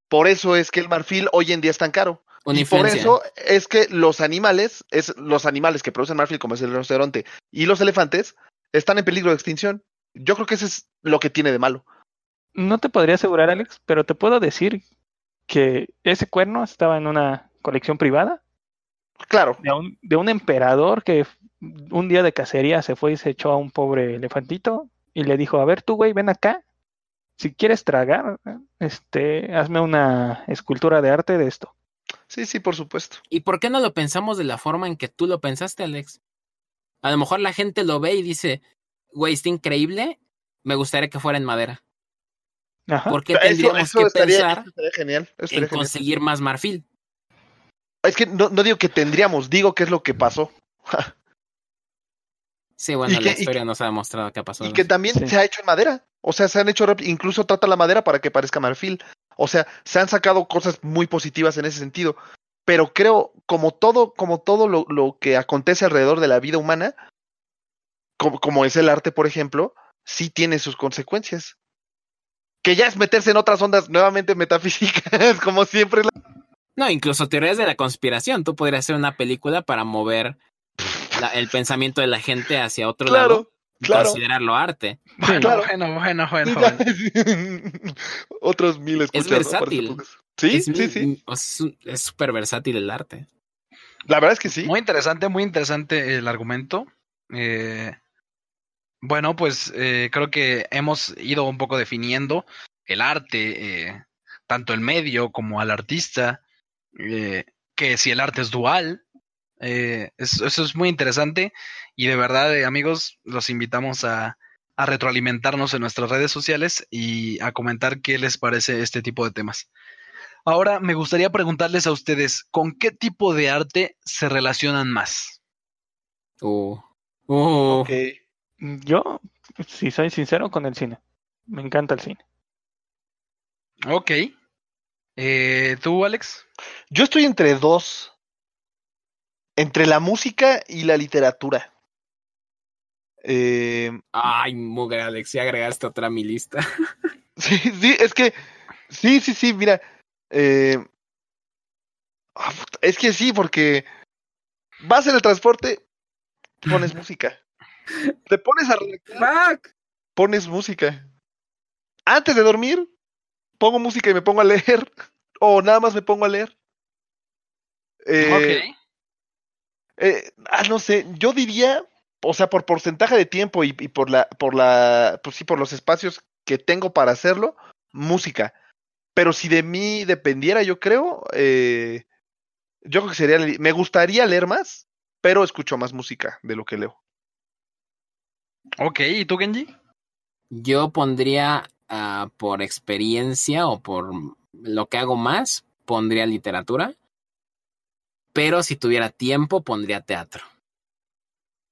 Por eso es que el marfil hoy en día es tan caro. Una y por eso es que los animales, es los animales que producen marfil, como es el rinoceronte y los elefantes, están en peligro de extinción. Yo creo que eso es lo que tiene de malo. No te podría asegurar, Alex, pero te puedo decir que ese cuerno estaba en una colección privada Claro, de un, de un emperador que un día de cacería se fue y se echó a un pobre elefantito y le dijo, a ver tú, güey, ven acá. Si quieres tragar, este, hazme una escultura de arte de esto. sí, sí, por supuesto. ¿Y por qué no lo pensamos de la forma en que tú lo pensaste, Alex? A lo mejor la gente lo ve y dice, güey, está increíble, me gustaría que fuera en madera. Ajá. ¿Por qué Eso- tendríamos eso que estaría- pensar estaría genial. en genial. conseguir más marfil? Es que no, no digo que tendríamos, digo que es lo que pasó. Sí, bueno, Y la que- historia nos ha demostrado que ha pasado. Y que también Sí. se ha hecho en madera. O sea, se han hecho, incluso trata la madera para que parezca marfil. O sea, se han sacado cosas muy positivas en ese sentido. Pero creo, como todo, como todo lo, lo que acontece alrededor de la vida humana, como, como es el arte, por ejemplo, sí tiene sus consecuencias. Que ya es meterse en otras ondas nuevamente metafísicas, *laughs* como siempre. la- No, incluso teorías de la conspiración. Tú podrías hacer una película para mover la- el pensamiento de la gente hacia otro lado Claro, y claro. considerarlo arte. Bueno, *laughs* claro. bueno, bueno, bueno. bueno. *laughs* Otros mil escuchas. ¿no? Para ese versátil. podcast. Sí, es, sí, sí. Es es súper versátil el arte. La verdad es que sí. Muy interesante, muy interesante el argumento. Eh, bueno, pues eh, creo que hemos ido un poco definiendo el arte, eh, tanto el medio como al artista, eh, que si el arte es dual, eh, es- eso es muy interesante y de verdad, eh, amigos, los invitamos a, a retroalimentarnos en nuestras redes sociales y a comentar qué les parece este tipo de temas. Ahora me gustaría preguntarles a ustedes, ¿con qué tipo de arte se relacionan más? Uh. Ok. Yo, si soy sincero, con el cine. Me encanta el cine. Ok. Eh, ¿Tú, Alex? Yo estoy entre dos. Entre la música y la literatura. Eh, Ay, mugre, Alex, ya agregaste otra a mi lista. *laughs* sí, sí, es que. Sí, sí, sí, mira. eh, ah, es que sí, porque. Vas en el transporte, pones música. *laughs* Te pones a redactar, pones música. Antes de dormir, pongo música y me pongo a leer. *laughs* O nada más me pongo a leer. Eh, ok. Eh, ah, no sé, yo diría, o sea, por porcentaje de tiempo y, y por la, por la, pues sí, por los espacios que tengo para hacerlo, música. Pero si de mí dependiera, yo creo, eh, yo creo que sería, me gustaría leer más, pero escucho más música de lo que leo. Ok, ¿y tú, Genji? Yo pondría ah, por experiencia o por lo que hago más, pondría literatura. Pero si tuviera tiempo, pondría teatro.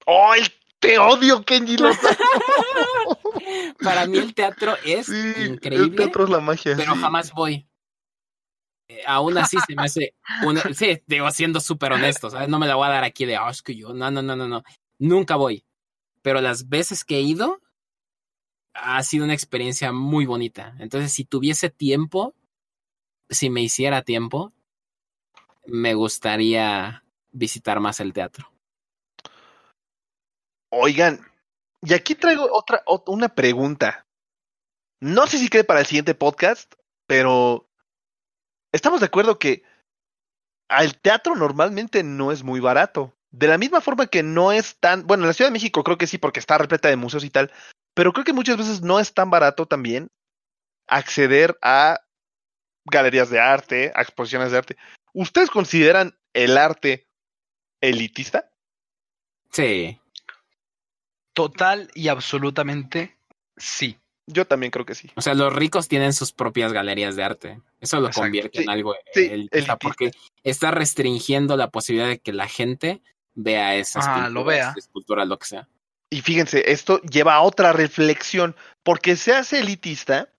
¡Ay! te odio, Kenji! *laughs* Para mí el teatro es Sí, el increíble, teatro es la magia. pero sí. jamás voy. Eh, aún así se me hace una, *laughs* sí, digo, siendo súper honesto, ¿sabes? No me la voy a dar aquí de, "Ah, es que yo, no, no, no, no, no, nunca voy. Pero las veces que he ido, ha sido una experiencia muy bonita. Entonces, si tuviese tiempo, si me hiciera tiempo, me gustaría visitar más el teatro. Oigan, y aquí traigo otra, ot- una pregunta. No sé si quede para el siguiente podcast, pero estamos de acuerdo que el teatro normalmente no es muy barato. De la misma forma que no es tan, bueno, en la Ciudad de México creo que sí, porque está repleta de museos y tal, pero creo que muchas veces no es tan barato también acceder a galerías de arte, a exposiciones de arte. ¿Ustedes consideran el arte elitista? Sí, Total y absolutamente sí. Yo también creo que sí. o sea, los ricos tienen sus propias galerías de arte. Eso lo Exacto. convierte Sí, en algo sí, elitista, elitista. porque está restringiendo la posibilidad de que la gente vea esas pinturas, lo vea. esculturas, lo que sea. Y fíjense, esto lleva a otra reflexión, porque se hace elitista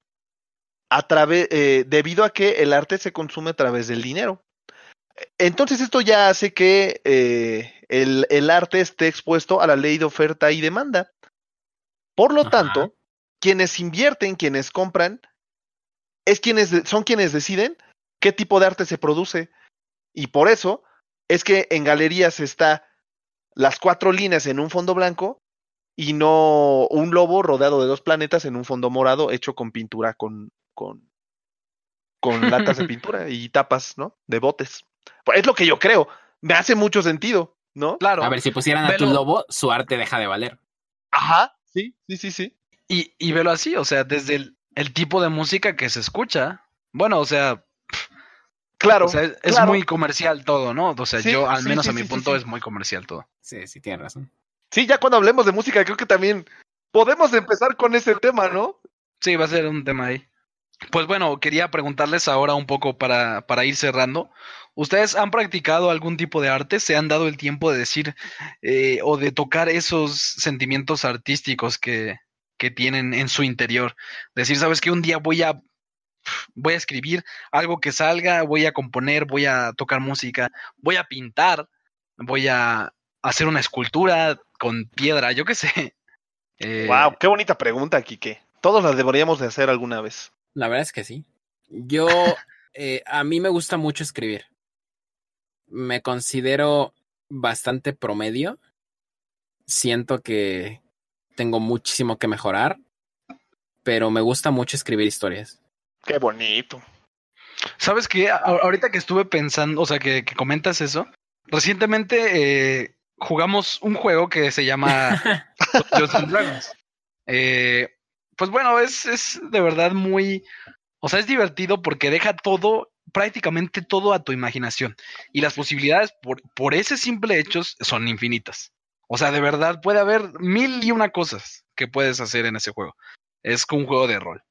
a través, eh, debido a que el arte se consume a través del dinero. Entonces esto ya hace que eh, el, el arte esté expuesto a la ley de oferta y demanda. Por lo Ajá. tanto, quienes invierten, quienes compran, es quienes de- son quienes deciden qué tipo de arte se produce. Y por eso es que en galerías está las cuatro líneas en un fondo blanco y no un lobo rodeado de dos planetas en un fondo morado hecho con pintura, con, con, con *laughs* latas de pintura y tapas, ¿no? De botes. Pues es lo que yo creo. Me hace mucho sentido, ¿no? Claro. A ver, si pusieran a tu lobo, su arte deja de valer. Ajá. Sí, sí, sí, sí. Y, y velo así, o sea, desde el, el tipo de música que se escucha. Bueno, o sea, Claro. o sea, es, es claro. muy comercial todo, ¿no? O sea, Sí, yo, al sí, menos sí, a mi punto, sí. es muy comercial todo. Sí, sí, tienes razón. Sí, ya cuando hablemos de música, creo que también podemos empezar con ese tema, ¿no? Sí, va a ser un tema ahí. Pues bueno, quería preguntarles ahora un poco para, para ir cerrando. ¿Ustedes han practicado algún tipo de arte? ¿Se han dado el tiempo de decir eh, o de tocar esos sentimientos artísticos que, que tienen en su interior? Decir, ¿sabes qué? Un día voy a, voy a escribir algo que salga, voy a componer, voy a tocar música, voy a pintar, voy a hacer una escultura con piedra, yo qué sé. *laughs* Eh, Wow, qué bonita pregunta, Quique. Todos las deberíamos de hacer alguna vez. La verdad es que sí. Yo, *laughs* eh, a mí me gusta mucho escribir. Me considero bastante promedio. Siento que tengo muchísimo que mejorar, pero me gusta mucho escribir historias. Qué bonito. ¿Sabes qué? A- ahorita que estuve pensando, o sea, que, que comentas eso, recientemente eh, jugamos un juego que se llama *laughs* Dungeons and Dragons. Eh, pues bueno, es, es de verdad muy, o sea, es divertido porque deja todo, prácticamente todo a tu imaginación. Y las posibilidades por, por ese simple hecho son infinitas. O sea, de verdad puede haber mil y una cosas que puedes hacer en ese juego. Es un juego de rol.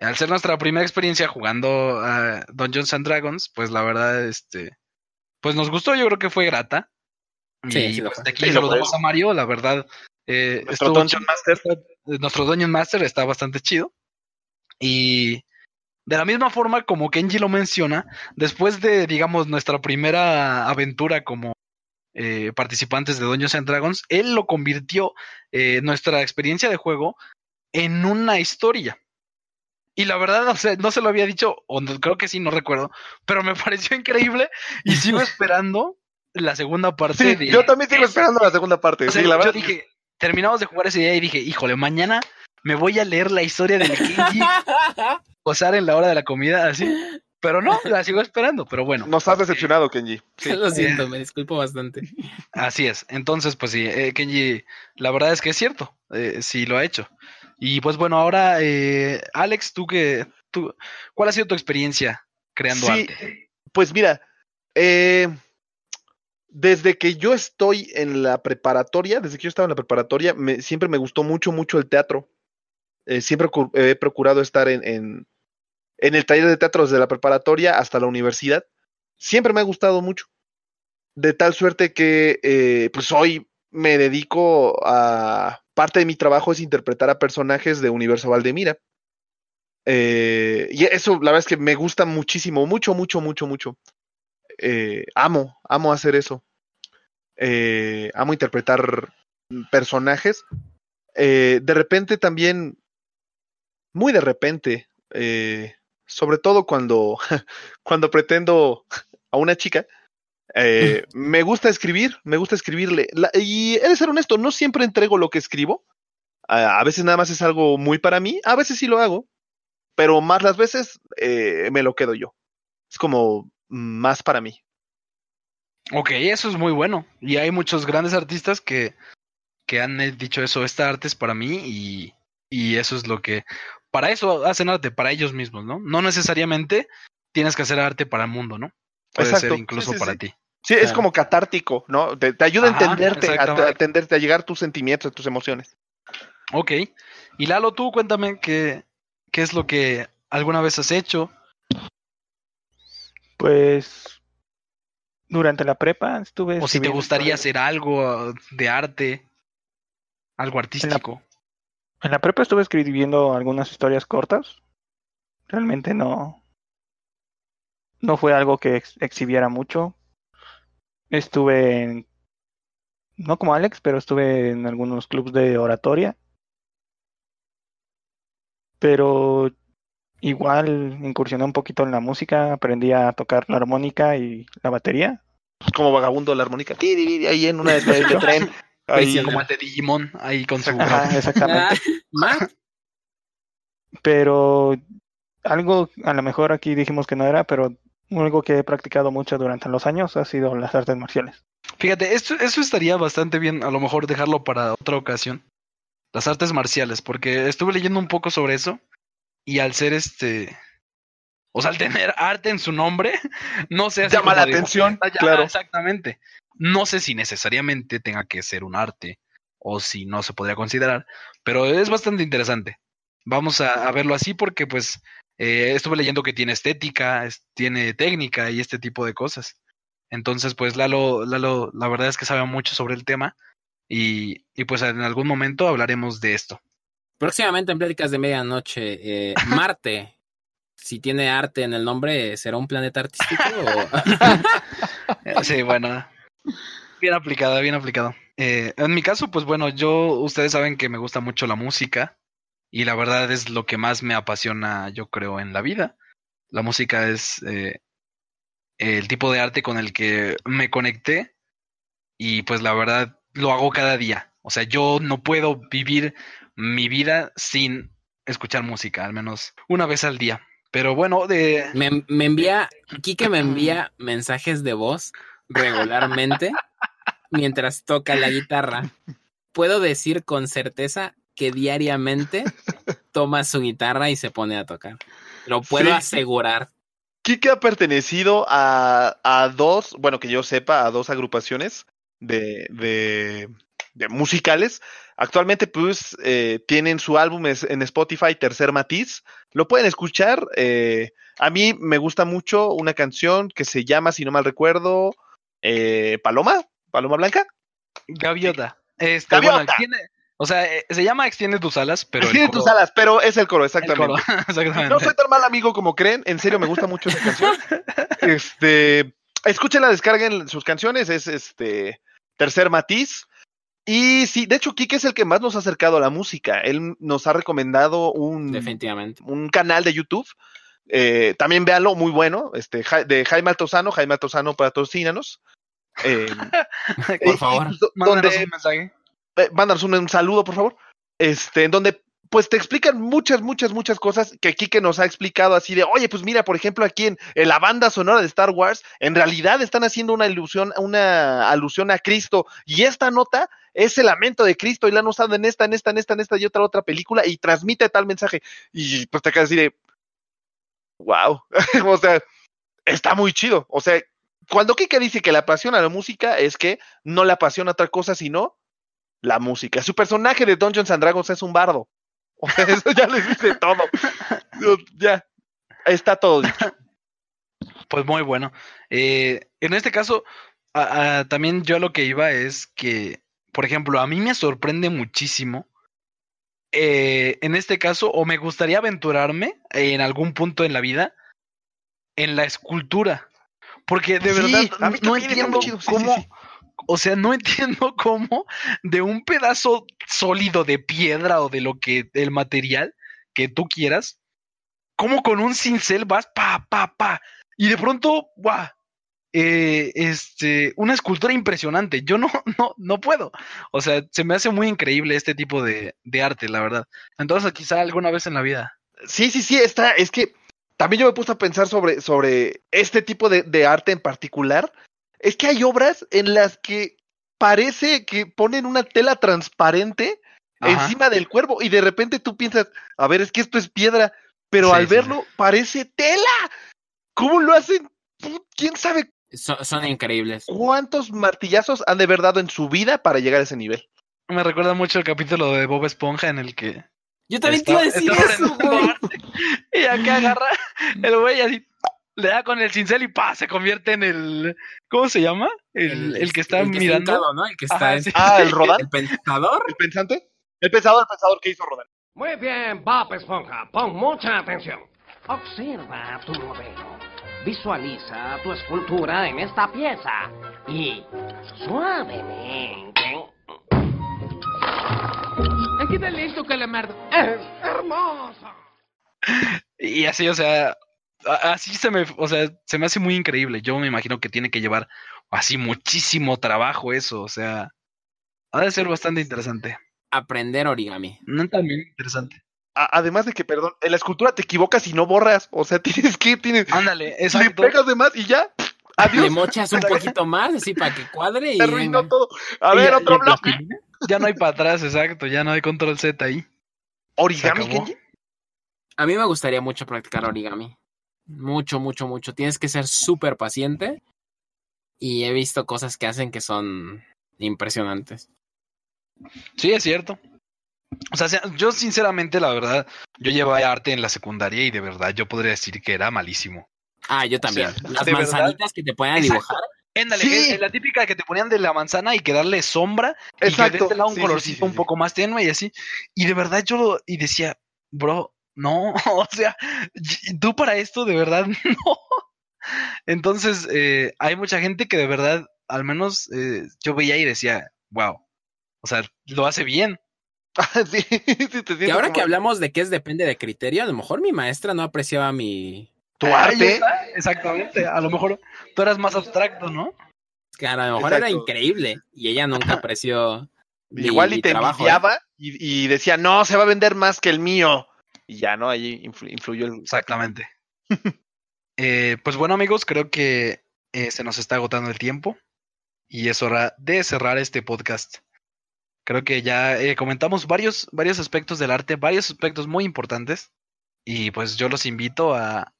Al ser nuestra primera experiencia jugando a Dungeons and Dragons, pues la verdad, este, pues nos gustó, yo creo que fue grata. Sí, y sí pues, de aquí Sí lo saludamos a Mario, la verdad. Eh, Nuestro Dungeon chido. Master. Eh, Nuestro Dungeon Master está bastante chido. Y de la misma forma como Kenji lo menciona, después de, digamos, nuestra primera aventura como eh, participantes de Dungeons and Dragons, él lo convirtió, eh, nuestra experiencia de juego, en una historia. Y la verdad, o sea, no se lo había dicho, o no- creo que sí, no recuerdo, pero me *laughs* pareció increíble y sigo *laughs* esperando la segunda parte. Sí, de- yo también sigo esperando la segunda parte. o sea, sí, la yo verdad. dije, terminamos de jugar ese día y dije, híjole, mañana me voy a leer la historia del Kenji posar *laughs* en la hora de la comida, así. Pero no, la sigo esperando, pero bueno, Nos has decepcionado, Kenji. Sí. Lo siento, me disculpo bastante. así es. Entonces, pues sí, eh, Kenji, la verdad es que es cierto, eh, sí lo ha hecho. Y pues bueno, ahora, eh, Alex, tú que, tú, ¿cuál ha sido tu experiencia creando Sí, arte? Pues mira, eh, desde que yo estoy en la preparatoria, desde que yo estaba en la preparatoria, me- siempre me gustó mucho, mucho el teatro. Eh, siempre cu- he procurado estar en, en, en el taller de teatro desde la preparatoria hasta la universidad. Siempre me ha gustado mucho. De tal suerte que, eh, pues hoy me dedico a... Parte de mi trabajo es interpretar a personajes de Universo Valdemira. Eh, y eso, la verdad es que me gusta muchísimo, mucho, mucho, mucho, mucho. Eh, amo, amo hacer eso. Eh, amo interpretar personajes. De repente también, muy de repente, sobre todo cuando, *laughs* cuando pretendo a una chica, eh, me gusta escribir, me gusta escribirle. La- y he de ser honesto, no siempre entrego lo que escribo. A, a veces nada más es algo muy para mí, a veces sí lo hago, pero más las veces eh, me lo quedo yo. Es como más para mí. Ok, eso es muy bueno. Y hay muchos grandes artistas que, que han eh, dicho eso, esta arte es para mí y, y eso es lo que... Para eso hacen arte, para ellos mismos, ¿no? No necesariamente tienes que hacer arte para el mundo, ¿no? Puede Exacto, ser sí, incluso sí, para sí. ti. Sí, es como catártico, ¿no? Te, te ayuda a entenderte, a, entenderte, a llegar a tus sentimientos, a tus emociones. Ok. Y Lalo, tú cuéntame qué, qué es lo que alguna vez has hecho. Pues durante la prepa estuve. O si te gustaría hacer algo uh, de arte, algo artístico. En la prepa estuve escribiendo algunas historias cortas. Realmente no. no fue algo que ex- exhibiera mucho. Estuve en, no como Alex, pero estuve en algunos clubes de oratoria. Pero igual incursioné un poquito en la música, aprendí a tocar la armónica y la batería. Como vagabundo la armónica. Ahí en una de, *laughs* tren. Ahí. Como el de Digimon, ahí con su... Ajá, exactamente. *laughs* Matt, Pero algo, a lo mejor aquí dijimos que no era, pero algo que he practicado mucho durante los años ha sido las artes marciales. Fíjate, esto, eso estaría bastante bien, a lo mejor dejarlo para otra ocasión. Las artes marciales, porque estuve leyendo un poco sobre eso y al ser este, o sea, al tener arte en su nombre, *laughs* no sé. Llama la atención, Ah, ya, claro. Exactamente. No sé si necesariamente tenga que ser un arte o si no se podría considerar, pero es bastante interesante. Vamos a, a verlo así porque pues eh, estuve leyendo que tiene estética, es- tiene técnica y este tipo de cosas. Entonces pues Lalo, Lalo la verdad es que sabe mucho sobre el tema y, y pues en algún momento hablaremos de esto. próximamente en Pláticas de Medianoche, eh, Marte, *laughs* si tiene arte en el nombre, ¿será un planeta artístico? o- *laughs* Sí, bueno. Bien aplicada, bien aplicado. Eh, en mi caso, pues bueno, yo, ustedes saben que me gusta mucho la música y la verdad es lo que más me apasiona, yo creo, en la vida. La música es eh, el tipo de arte con el que me conecté y pues la verdad lo hago cada día. O sea, yo no puedo vivir mi vida sin escuchar música, al menos una vez al día. Pero bueno, de... Me, me envía, Kike me envía mensajes de voz regularmente mientras toca la guitarra. Puedo decir con certeza que diariamente *laughs* toma su guitarra y se pone a tocar. Lo puedo Sí. asegurar. Kike ha pertenecido a, a dos, bueno, que yo sepa, a dos agrupaciones de, de, de musicales. Actualmente, pues, eh, tienen su álbum en Spotify, Tercer Matiz. Lo pueden escuchar. eh, a mí me gusta mucho una canción que se llama, si no mal recuerdo, eh, Paloma, Paloma Blanca. Gaviota. Este, Gaviota. bueno, extiende- o sea, eh, se llama Extiende tus alas, pero. coro- tus alas, pero es el coro, el exactamente. coro, *laughs* exactamente. No soy tan mal amigo como creen, en serio me gusta mucho esa canción. *laughs* Este, escúchenla, descarguen sus canciones, es este Tercer Matiz. Y sí, de hecho, Kike es el que más nos ha acercado a la música. Él nos ha recomendado un, Definitivamente. un canal de YouTube. Eh, también véanlo, muy bueno, este, de Jaime Altozano, Jaime Altozano patrocínanos. Eh, *laughs* Por favor. y do- Mándanos donde un mensaje. Eh, mándanos un, saludo, por favor. Este, en donde pues te explican muchas, muchas, muchas cosas que Kike nos ha explicado así de, oye, pues mira, por ejemplo, aquí en, en la banda sonora de Star Wars, en realidad están haciendo una ilusión, una alusión a Cristo, y esta nota es el lamento de Cristo, y la han usado en esta, en esta, en esta, en esta y otra, otra película, y transmite tal mensaje. Y pues te quedas así de, wow, *laughs* o sea, está muy chido. O sea, cuando Kike dice que le apasiona la música, es que no le apasiona otra cosa sino la música. Su personaje de Dungeons and Dragons es un bardo. O *laughs* sea, eso ya les dice todo. Ya, está todo dicho. Pues muy bueno. Eh, en este caso, a- a- también yo a lo que iba es que, por ejemplo, a mí me sorprende muchísimo. eh, en este caso, o me gustaría aventurarme en algún punto en la vida en la escultura. Porque de Sí, verdad no entiendo chido, sí, sí, cómo, sí. O sea, no *laughs* entiendo cómo de un pedazo sólido de piedra o de lo que, el material que tú quieras, como con un cincel vas pa, pa, pa, y de pronto, guau, eh, este, una escultura impresionante. Yo no, *laughs* no, no puedo. O sea, se me hace muy increíble este tipo de, de arte, la verdad. Entonces, quizá alguna vez en la vida. Sí, sí, sí, está. Es que también yo me puse a pensar sobre, sobre este tipo de, de arte en particular. Es que hay obras en las que parece que ponen una tela transparente Ajá. encima del cuervo y de repente tú piensas, a ver, es que esto es piedra, pero Sí, al sí, verlo parece tela. ¿Cómo lo hacen? ¿Quién sabe Son, son increíbles. cuántos martillazos han de haber dado en su vida para llegar a ese nivel? Me recuerda mucho el capítulo de Bob Esponja en el que Yo también te iba a Está- decir está eso, güey. Y acá agarra el güey así, le da con el cincel y pa, se convierte en el, ¿cómo se llama? El, el que está el mirando. hincado, ¿no? El que está Ajá, en- sí. Ah, el *laughs* Rodán, el pensador. el pensante. El pensador, el pensador que hizo Rodán. Muy bien, Bob Esponja, pon mucha atención. Observa tu modelo. Visualiza tu escultura en esta pieza y suavemente. Aquí está listo, calamardo. Es hermoso. Y así, o sea, así se me, o sea, se me hace muy increíble. Yo me imagino que tiene que llevar así muchísimo trabajo eso, o sea, ha de ser bastante interesante. Aprender origami. No también interesante. A- además de que, perdón, en la escultura te equivocas y no borras. O sea, *laughs* tienes que, tienes, Ándale, le exacto. pegas de más y ya. Adiós. Le mochas un *laughs* poquito más, así para que cuadre y. Se arruinó todo. A ver, ya- otro bloque. Ya no hay para atrás, exacto, ya no hay control Z ahí. Origami. Kenji. A mí me gustaría mucho practicar origami. Mucho, mucho, mucho. Tienes que ser súper paciente. Y he visto cosas que hacen que son impresionantes. Sí, es cierto. O sea, yo sinceramente, la verdad, yo llevaba arte en la secundaria y de verdad yo podría decir que era malísimo. Ah, yo también. sea, Las verdad. manzanitas que te Exacto. dibujar. Éndale, Sí. la típica que te ponían de la manzana y que darle sombra y que de Exacto. este lado un Sí, colorcito sí, sí, un poco más tenue y así. Y de verdad yo lo, y decía, bro, no, *laughs* o sea, y- tú para esto de verdad *laughs* no. Entonces, eh, hay mucha gente que de verdad, al menos eh, yo veía y decía, wow, o sea, lo hace bien. *laughs* sí, sí, te Que siento ahora como- que hablamos de que es depende de criterio, a lo mejor mi maestra no apreciaba mi. Tu Ahí arte. Exactamente, a lo mejor tú eras más abstracto, ¿no? Que a lo mejor era increíble. Y ella nunca apreció. mi- Igual y mi te trabajo, ¿eh? y, y decía, no, se va a vender más que el mío. Y ya, ¿no? Ahí influ- influyó el... Exactamente. *laughs* Eh, pues bueno, amigos, creo que eh, se nos está agotando el tiempo y es hora de cerrar este podcast. Creo que ya eh, comentamos varios, varios aspectos del arte, varios aspectos muy importantes. Y pues yo los invito a,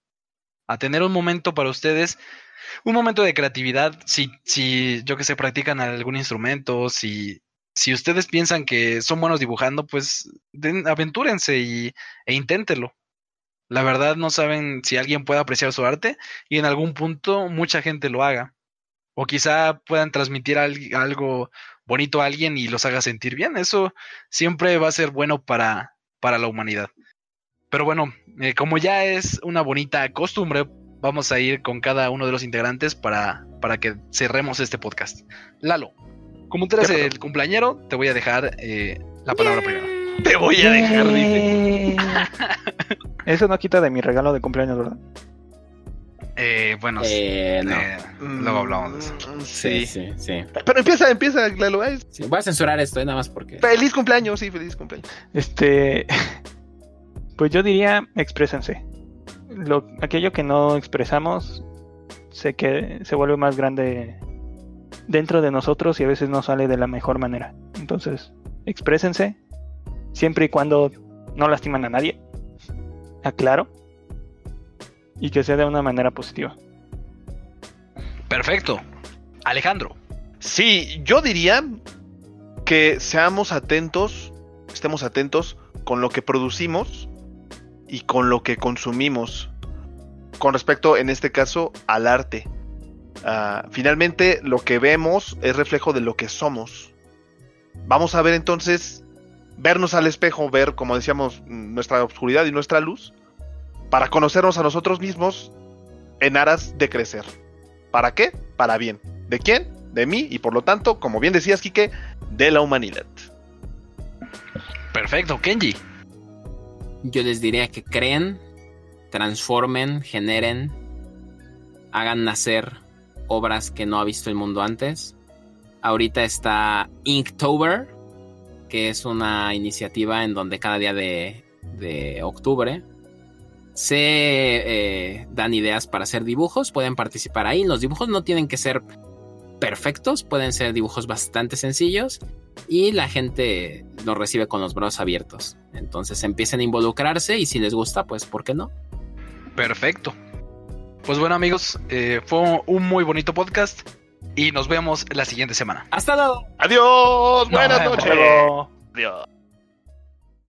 a tener un momento para ustedes, un momento de creatividad. Si, si yo que sé, practican algún instrumento, si, si ustedes piensan que son buenos dibujando, pues den- aventúrense y, e inténtenlo. La verdad no saben si alguien puede apreciar su arte y en algún punto mucha gente lo haga. O quizá puedan transmitir al- algo bonito a alguien y los haga sentir bien. Eso siempre va a ser bueno para, para la humanidad. Pero bueno, eh, como ya es una bonita costumbre, vamos a ir con cada uno de los integrantes para, para que cerremos este podcast. Lalo, como tú eres el cumpleañero, te voy a dejar eh, la palabra primero. Te voy a dejar, dice. *laughs* Eso no quita de mi regalo de cumpleaños, ¿verdad? Eh, bueno, Eh, no. eh, luego hablamos de eso. Mm, sí, Sí. sí, sí, Pero empieza, empieza, Lalo. ay, Sí, Voy a censurar esto, eh, nada más porque. Feliz cumpleaños, sí, feliz cumpleaños. Este, *laughs* pues yo diría, exprésense. Lo, aquello que no expresamos, sé que se vuelve más grande dentro de nosotros y a veces no sale de la mejor manera. Entonces, exprésense, siempre y cuando no lastiman a nadie. Aclaro. Y que sea de una manera positiva. Perfecto. Alejandro. Sí, yo diría que seamos atentos, estemos atentos con lo que producimos y con lo que consumimos. Con respecto, en este caso, al arte. Ah, finalmente, lo que vemos es reflejo de lo que somos. Vamos a ver entonces, vernos al espejo, ver, como decíamos, nuestra oscuridad y nuestra luz, para conocernos a nosotros mismos en aras de crecer. ¿Para qué? Para bien. ¿De quién? De mí y por lo tanto, como bien decías, Quique, de la humanidad. Perfecto. Kenji. Yo les diría que creen, transformen, generen, hagan nacer obras que no ha visto el mundo antes. Ahorita está Inktober, que es una iniciativa en donde cada día de, de octubre se eh, dan ideas para hacer dibujos. Pueden participar ahí. Los dibujos no tienen que ser perfectos, pueden ser dibujos bastante sencillos y la gente los recibe con los brazos abiertos. Entonces empiecen a involucrarse y si les gusta, pues ¿por qué no? Perfecto. Pues bueno amigos, eh, fue un muy bonito podcast y nos vemos la siguiente semana. Hasta luego. Adiós, buenas noches. Adiós.